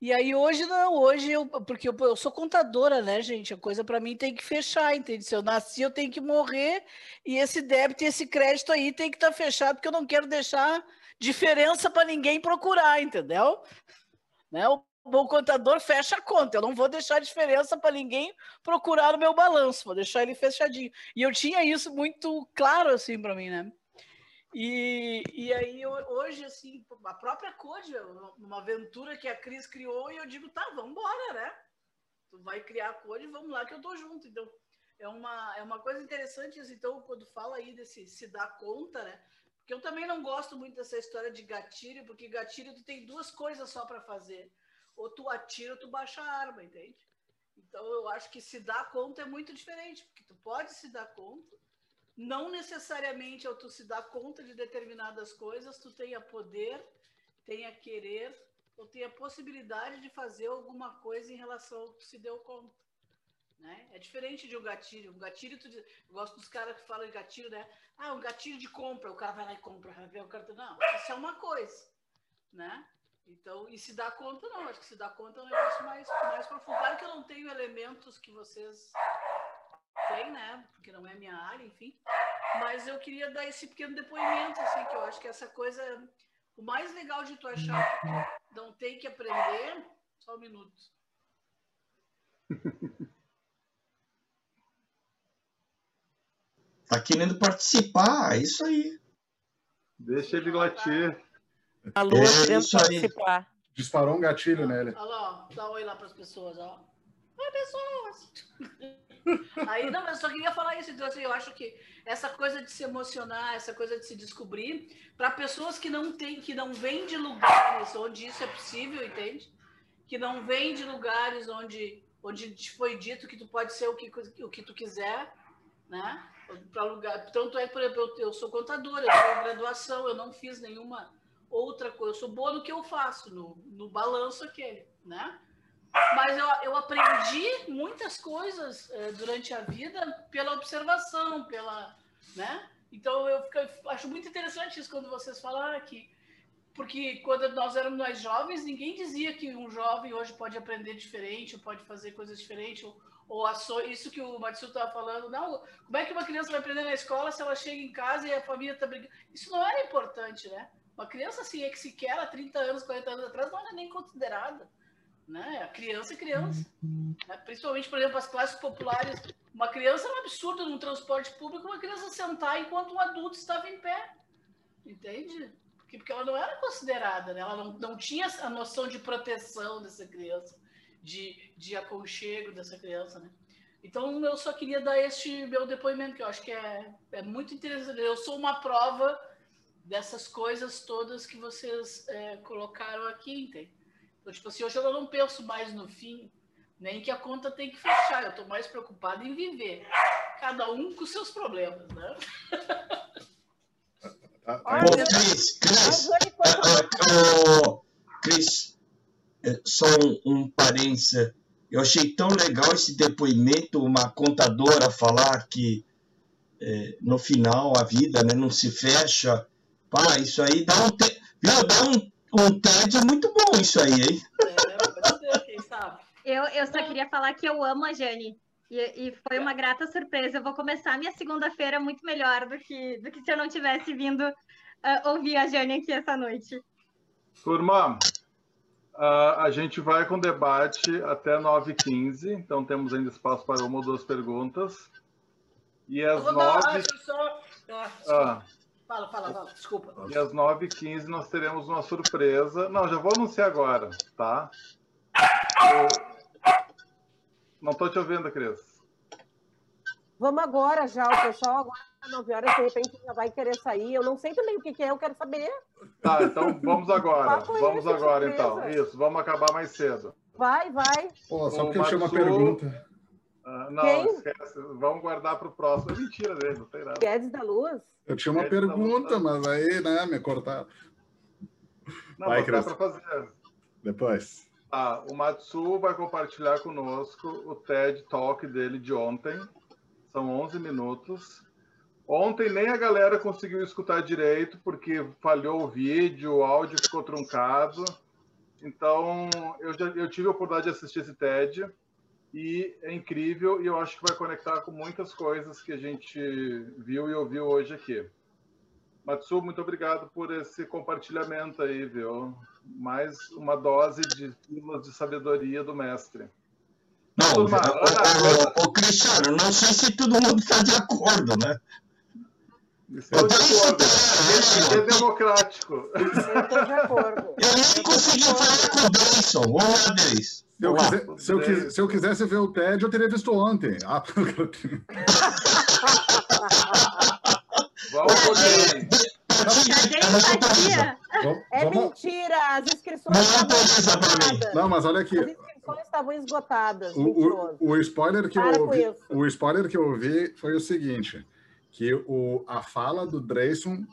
E aí hoje não, hoje eu, porque eu, eu sou contadora, né, gente? A coisa para mim tem que fechar, entende? Se eu nasci, eu tenho que morrer e esse débito e esse crédito aí tem que estar tá fechado, porque eu não quero deixar diferença para ninguém procurar, entendeu? Né? O bom contador fecha a conta. Eu não vou deixar diferença para ninguém procurar o meu balanço, vou deixar ele fechadinho. E eu tinha isso muito claro assim para mim, né? E, e aí hoje assim, a própria Code, uma aventura que a Cris criou e eu digo, tá, vamos embora, né? Tu vai criar a Code, vamos lá que eu tô junto. Então, é uma, é uma coisa interessante, então, quando fala aí desse se dar conta, né? Porque eu também não gosto muito dessa história de gatilho, porque gatilho tu tem duas coisas só para fazer. Ou tu atira ou tu baixa a arma, entende? Então eu acho que se dar conta é muito diferente, porque tu pode se dar conta, não necessariamente ao tu se dar conta de determinadas coisas, tu tenha poder, tenha querer, ou tenha possibilidade de fazer alguma coisa em relação ao que tu se deu conta. Né? É diferente de um gatilho. Um gatilho, tu, eu gosto dos caras que falam de gatilho, né? Ah, um gatilho de compra, o cara vai lá e compra. O cara, não, isso é uma coisa, né? Então, e se dá conta, não. Acho que se dá conta é um negócio mais, mais profundo. Claro que eu não tenho elementos que vocês né? Porque não é minha área, enfim. Mas eu queria dar esse pequeno depoimento, assim, que eu acho que essa coisa. O mais legal de tu achar que não tem que aprender. Só um minuto. Tá querendo participar, é isso aí. Deixa ele latir. A Lua é, querendo participar. Disparou um gatilho nele. Olha lá, dá um oi lá para as pessoas, ó. Oi, pessoas! Aí, não, eu só queria falar isso. Então, assim, eu acho que essa coisa de se emocionar, essa coisa de se descobrir, para pessoas que não têm, que não vêm de lugares onde isso é possível, entende? Que não vêm de lugares onde, onde te foi dito que tu pode ser o que, o que tu quiser, né? para lugar. Tanto é, por exemplo, eu, eu sou contadora, eu tenho graduação, eu não fiz nenhuma outra coisa. Eu sou boa no que eu faço, no, no balanço aquele, né? Mas eu, eu aprendi muitas coisas é, durante a vida pela observação, pela, né? Então eu, fico, eu acho muito interessante isso quando vocês falaram que porque quando nós éramos mais jovens, ninguém dizia que um jovem hoje pode aprender diferente, ou pode fazer coisas diferentes, ou, ou so... isso que o Matsu estava falando, não, como é que uma criança vai aprender na escola se ela chega em casa e a família está brigando? Isso não era importante, né? Uma criança assim, é que sequer há 30 anos, 40 anos atrás, não era nem considerada. Né? A criança é criança. Né? Principalmente, por exemplo, as classes populares. Uma criança é um absurdo num transporte público, uma criança sentar enquanto um adulto estava em pé. Entende? Porque, porque ela não era considerada, né? ela não, não tinha a noção de proteção dessa criança de, de aconchego dessa criança, né? Então, eu só queria dar este meu depoimento, que eu acho que é, é muito interessante. Eu sou uma prova dessas coisas todas que vocês é, colocaram aqui, entende? Então, tipo assim, hoje eu não penso mais no fim, nem que a conta tem que fechar. Eu estou mais preocupado em viver. Cada um com seus problemas, né? Ô, Cris, Cris, Cris, é, só um, um parênteses. Eu achei tão legal esse depoimento, uma contadora falar que é, no final a vida né, não se fecha. Pá, isso aí dá um, te... Viu? dá um, um tédio muito bom isso aí, hein? Eu, eu só queria falar que eu amo a Jane. E, e foi uma grata surpresa. Eu vou começar minha segunda-feira muito melhor do que, do que se eu não tivesse vindo uh, ouvir a Jane aqui essa noite. Turma, Uh, a gente vai com debate até 9h15, então temos ainda espaço para uma ou duas perguntas. E às 9 só... ah, ah. Fala, fala, fala, desculpa. E às 9h15 nós teremos uma surpresa. Não, já vou anunciar agora, tá? Eu... Não estou te ouvindo, Cris. Vamos agora já, o pessoal agora 9 horas, de repente já vai querer sair. Eu não sei também o que, que é, eu quero saber. Tá, então vamos agora. vamos agora, então. Isso, vamos acabar mais cedo. Vai, vai. Pô, só porque eu tinha uma pergunta. Uh, não, Quem? esquece. Vamos guardar para o próximo. É mentira dele, não tem nada. Guedes da Luz? Eu tinha uma Guedes pergunta, mas aí, né, me cortaram. Não, vai, dá para fazer. Depois. Ah, o Matsu vai compartilhar conosco o TED Talk dele de ontem. São 11 minutos. Ontem nem a galera conseguiu escutar direito, porque falhou o vídeo, o áudio ficou truncado. Então, eu, já, eu tive a oportunidade de assistir esse TED e é incrível e eu acho que vai conectar com muitas coisas que a gente viu e ouviu hoje aqui. Matsu, muito obrigado por esse compartilhamento aí, viu? Mais uma dose de pílulas de sabedoria do mestre. Não, Turma, o, o, o, Cristiano, não sei se todo mundo está de acordo, né? De acordo. É, é democrático. Eu estou de acordo. Eu nem consegui falar com o. Vamos lá, Deison. Se eu, quiser, se, eu se eu quisesse ver o TED, eu teria visto ontem. Ah, Vamos, É mentira, as inscrições estavam esgotadas. Não, mas olha aqui. As inscrições estavam esgotadas. O, o, o spoiler que eu ouvi, o spoiler que eu ouvi foi o seguinte: que o, a fala do Dreyson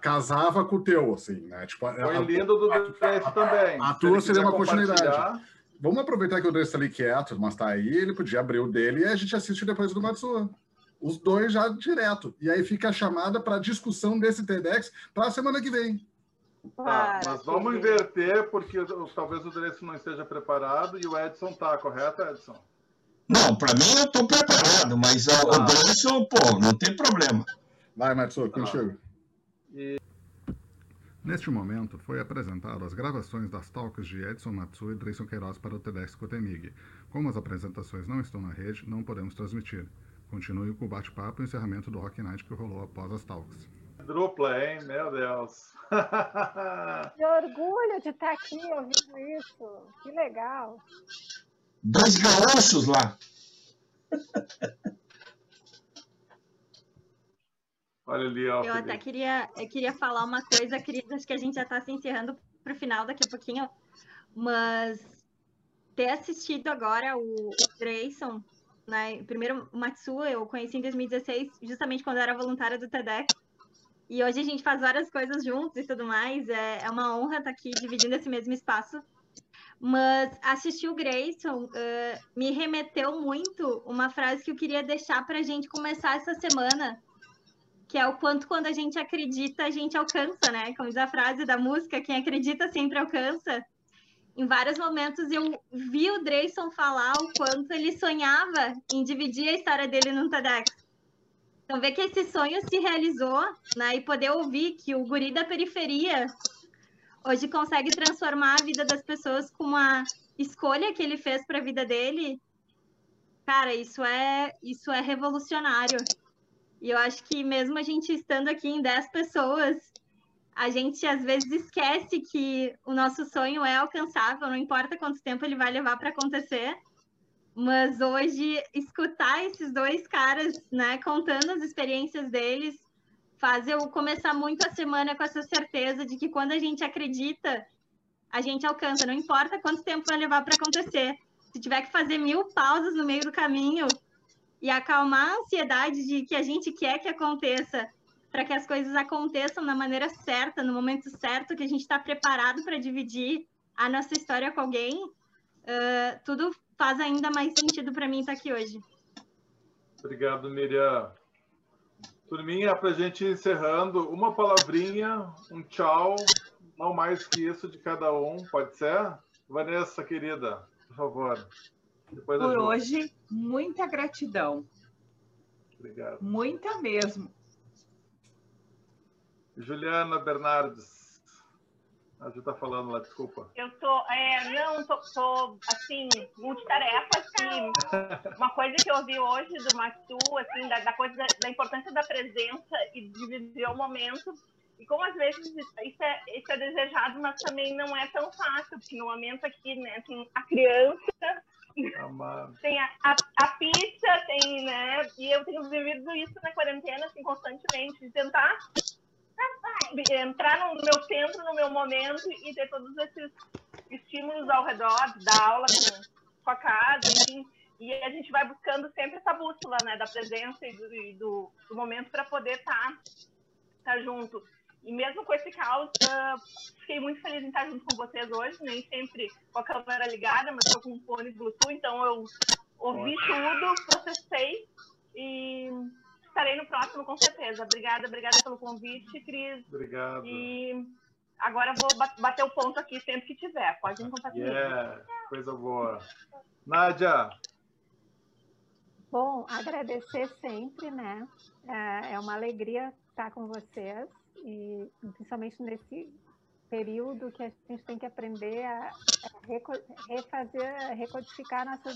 casava com o teu, assim, né? Tipo, Foi a, lindo do Dreyson também. A, tua seria uma continuidade. Vamos aproveitar que o Dreyson está ali quieto, mas tá aí, ele podia abrir o dele e a gente assiste depois do Matsuo. Os dois já direto. E aí fica a chamada para discussão desse TEDx para a semana que vem. Tá, mas vamos inverter, porque talvez o Dreyson não esteja preparado e o Edson tá, correto, Edson? Não, para mim eu estou preparado, mas ah. o Dreyson, pô, não tem problema. Vai, Matsu, contigo. E... Neste momento, foi apresentado as gravações das talks de Edson Matsu e Dreyson Queiroz para o TEDx Cotemig. Como as apresentações não estão na rede, não podemos transmitir. Continue com o bate-papo e o encerramento do Rock Night que rolou após as talks. Dupla, hein? Meu Deus. que orgulho de estar aqui ouvindo isso. Que legal. Dois gaúchos lá. Olha ali, ó. Eu até queria, eu queria falar uma coisa, querida, acho que a gente já está se encerrando para o final daqui a pouquinho, mas ter assistido agora o, o Grayson, né? Primeiro, o Matsuo eu conheci em 2016, justamente quando eu era voluntária do TEDx. E hoje a gente faz várias coisas juntos e tudo mais. É, é uma honra estar aqui dividindo esse mesmo espaço. Mas assistir o Grayson uh, me remeteu muito uma frase que eu queria deixar para a gente começar essa semana, que é o quanto quando a gente acredita, a gente alcança, né? Como diz a frase da música, quem acredita sempre alcança. Em vários momentos eu vi o Dreyson falar o quanto ele sonhava em dividir a história dele no TEDx. Então, ver que esse sonho se realizou, né? E poder ouvir que o guri da periferia hoje consegue transformar a vida das pessoas com uma escolha que ele fez para a vida dele. Cara, isso é isso é revolucionário. E eu acho que mesmo a gente estando aqui em 10 pessoas, a gente às vezes esquece que o nosso sonho é alcançável, não importa quanto tempo ele vai levar para acontecer. Mas hoje escutar esses dois caras, né, contando as experiências deles, faz eu começar muito a semana com essa certeza de que quando a gente acredita, a gente alcança, não importa quanto tempo vai levar para acontecer. Se tiver que fazer mil pausas no meio do caminho, e acalmar a ansiedade de que a gente quer que aconteça, para que as coisas aconteçam da maneira certa, no momento certo, que a gente está preparado para dividir a nossa história com alguém, uh, tudo faz ainda mais sentido para mim estar aqui hoje. Obrigado, Miriam. Turminha, para a gente ir encerrando, uma palavrinha, um tchau, não mais que isso de cada um, pode ser? Vanessa, querida, por favor. Depois Por hoje, muita gratidão. Obrigado. Muita mesmo. Juliana Bernardes. A Ju tá falando lá, desculpa. Eu tô, é, não, tô, tô assim, multitarefa, assim. Uma coisa que eu ouvi hoje do Matsu, assim, da, da coisa da, da, importância da presença e de viver o momento. E como às vezes isso é, isso é desejado, mas também não é tão fácil, porque no momento aqui, né, tem a criança tem a, a, a, pizza, tem, né? E eu tenho vivido isso na quarentena, assim, constantemente, de tentar entrar no meu centro, no meu momento e ter todos esses estímulos ao redor, da aula com, com a casa, enfim. E a gente vai buscando sempre essa bússola, né, da presença e do, e do, do momento para poder estar tá, tá junto. E mesmo com esse caos, uh, fiquei muito feliz em estar junto com vocês hoje, nem sempre com a câmera ligada, mas estou com um fone Bluetooth, então eu ouvi tudo, processei e estarei no próximo com certeza. Obrigada, obrigada pelo convite, Cris. Obrigado. E agora vou bater o ponto aqui sempre que tiver. Pode me contar comigo. Yeah, coisa boa. Nádia. Bom, agradecer sempre, né? É, é uma alegria estar com vocês e principalmente nesse período que a gente tem que aprender a, refazer, recodificar nossas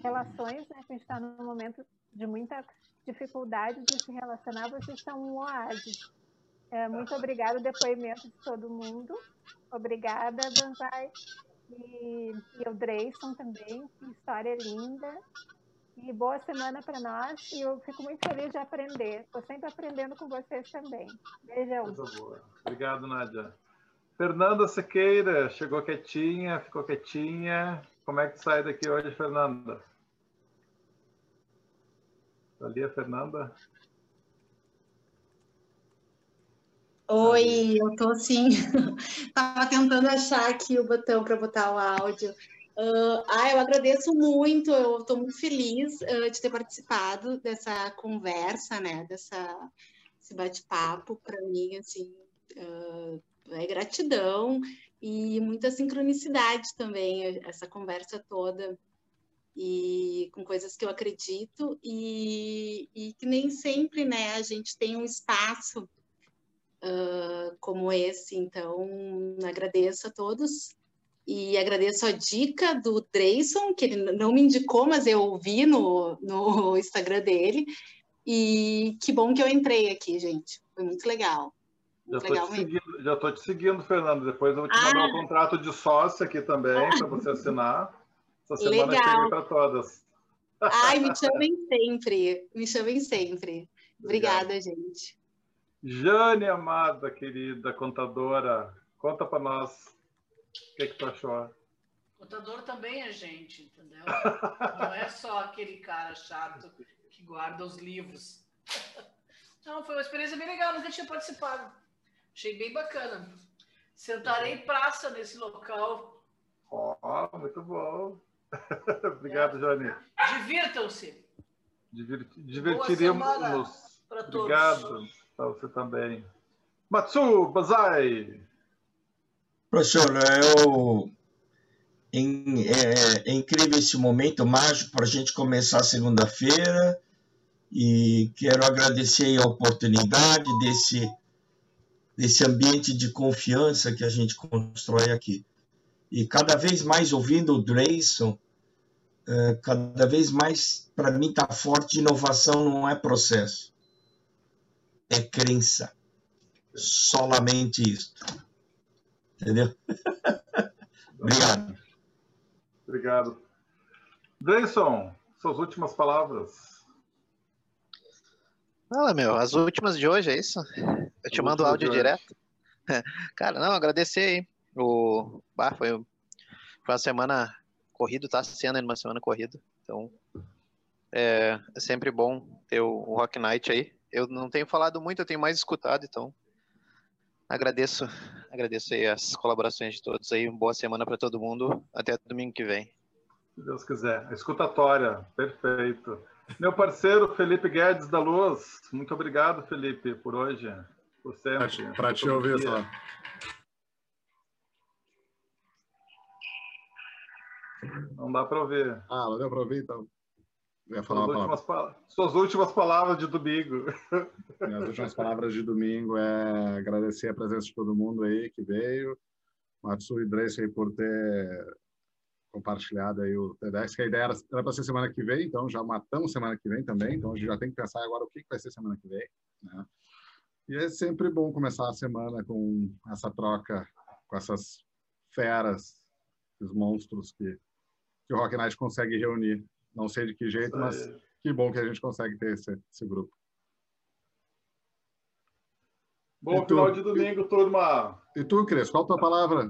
relações, né? A gente está num momento de muita dificuldade de se relacionar, vocês são um oásis. É, muito obrigada depoimento de todo mundo. Obrigada, Banzai. E, e o Dreyson também, que história linda. E boa semana para nós. E eu fico muito feliz de aprender. Estou sempre aprendendo com vocês também. Beijão. Obrigado, Nádia. Fernanda Sequeira, chegou quietinha, ficou quietinha. Como é que sai daqui hoje, Fernanda? Ali a Fernanda? Oi, eu tô assim, tava tentando achar aqui o botão para botar o áudio. Uh, ah, eu agradeço muito, eu estou muito feliz uh, de ter participado dessa conversa, né, dessa, esse bate-papo, para mim, assim, uh, é gratidão e muita sincronicidade também, essa conversa toda, e com coisas que eu acredito, e, e que nem sempre, né, a gente tem um espaço uh, como esse, então agradeço a todos e agradeço a dica do Dreyson, que ele não me indicou, mas eu ouvi no, no Instagram dele. E que bom que eu entrei aqui, gente. Foi muito legal. Já estou te, seguindo, já te seguindo, Fernando. Depois eu vou te ah. mandar um contrato de sócio aqui também, para você assinar. Essa semana legal. chega para todas. Ai, me chamem sempre. Me chamem sempre. Obrigada, gente. Jane, amada, querida contadora, conta para nós o que, é que tu achou? Contador também é gente, entendeu? Não é só aquele cara chato que guarda os livros. Não, foi uma experiência bem legal, nunca tinha participado. Achei bem bacana. Sentarei praça nesse local. Ó, oh, muito bom. Obrigado, é. Jane. Divirtam-se. Divir Divertiremos-nos. Obrigado para você também. Matsu Bazai. Professor, eu, em, é, é, incrível esse momento mágico para a gente começar segunda-feira e quero agradecer a oportunidade desse, desse ambiente de confiança que a gente constrói aqui. E cada vez mais ouvindo o Dreyson, é, cada vez mais, para mim, está forte: inovação não é processo, é crença. Solamente isso. Entendeu? Obrigado. Obrigado. Deison, suas últimas palavras. Fala, meu, as últimas de hoje, é isso? Eu te mando o áudio direto. Cara, não, agradecer aí. O... Bah, foi, foi uma semana corrida, tá sendo uma semana corrida. Então, é, é sempre bom ter o, o Rock Night aí. Eu não tenho falado muito, eu tenho mais escutado, então Agradeço, agradeço aí as colaborações de todos aí. Boa semana para todo mundo. Até domingo que vem. Se Deus quiser. Escutatória, perfeito. Meu parceiro Felipe Guedes da Luz, muito obrigado, Felipe, por hoje, por sempre. Para te ouvir só. Não dá para ouvir. Ah, não deu para ouvir, então suas, últimas palavra. suas últimas palavras de domingo. Minhas últimas palavras de domingo é agradecer a presença de todo mundo aí que veio. Matsu e Dreyce aí por ter compartilhado aí o TEDx, que a ideia era para ser semana que vem, então já matamos semana que vem também, então a gente já tem que pensar agora o que, que vai ser semana que vem. Né? E é sempre bom começar a semana com essa troca, com essas feras, os monstros que, que o Rock Night consegue reunir não sei de que jeito, mas que bom que a gente consegue ter esse, esse grupo. Bom final de domingo, turma. E tu, Cris, qual a tua palavra?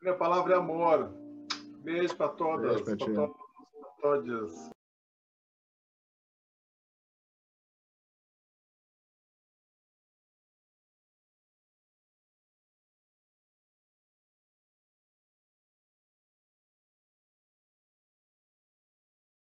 Minha palavra é amor. Beijo para todas. Beijo pra todos, todos.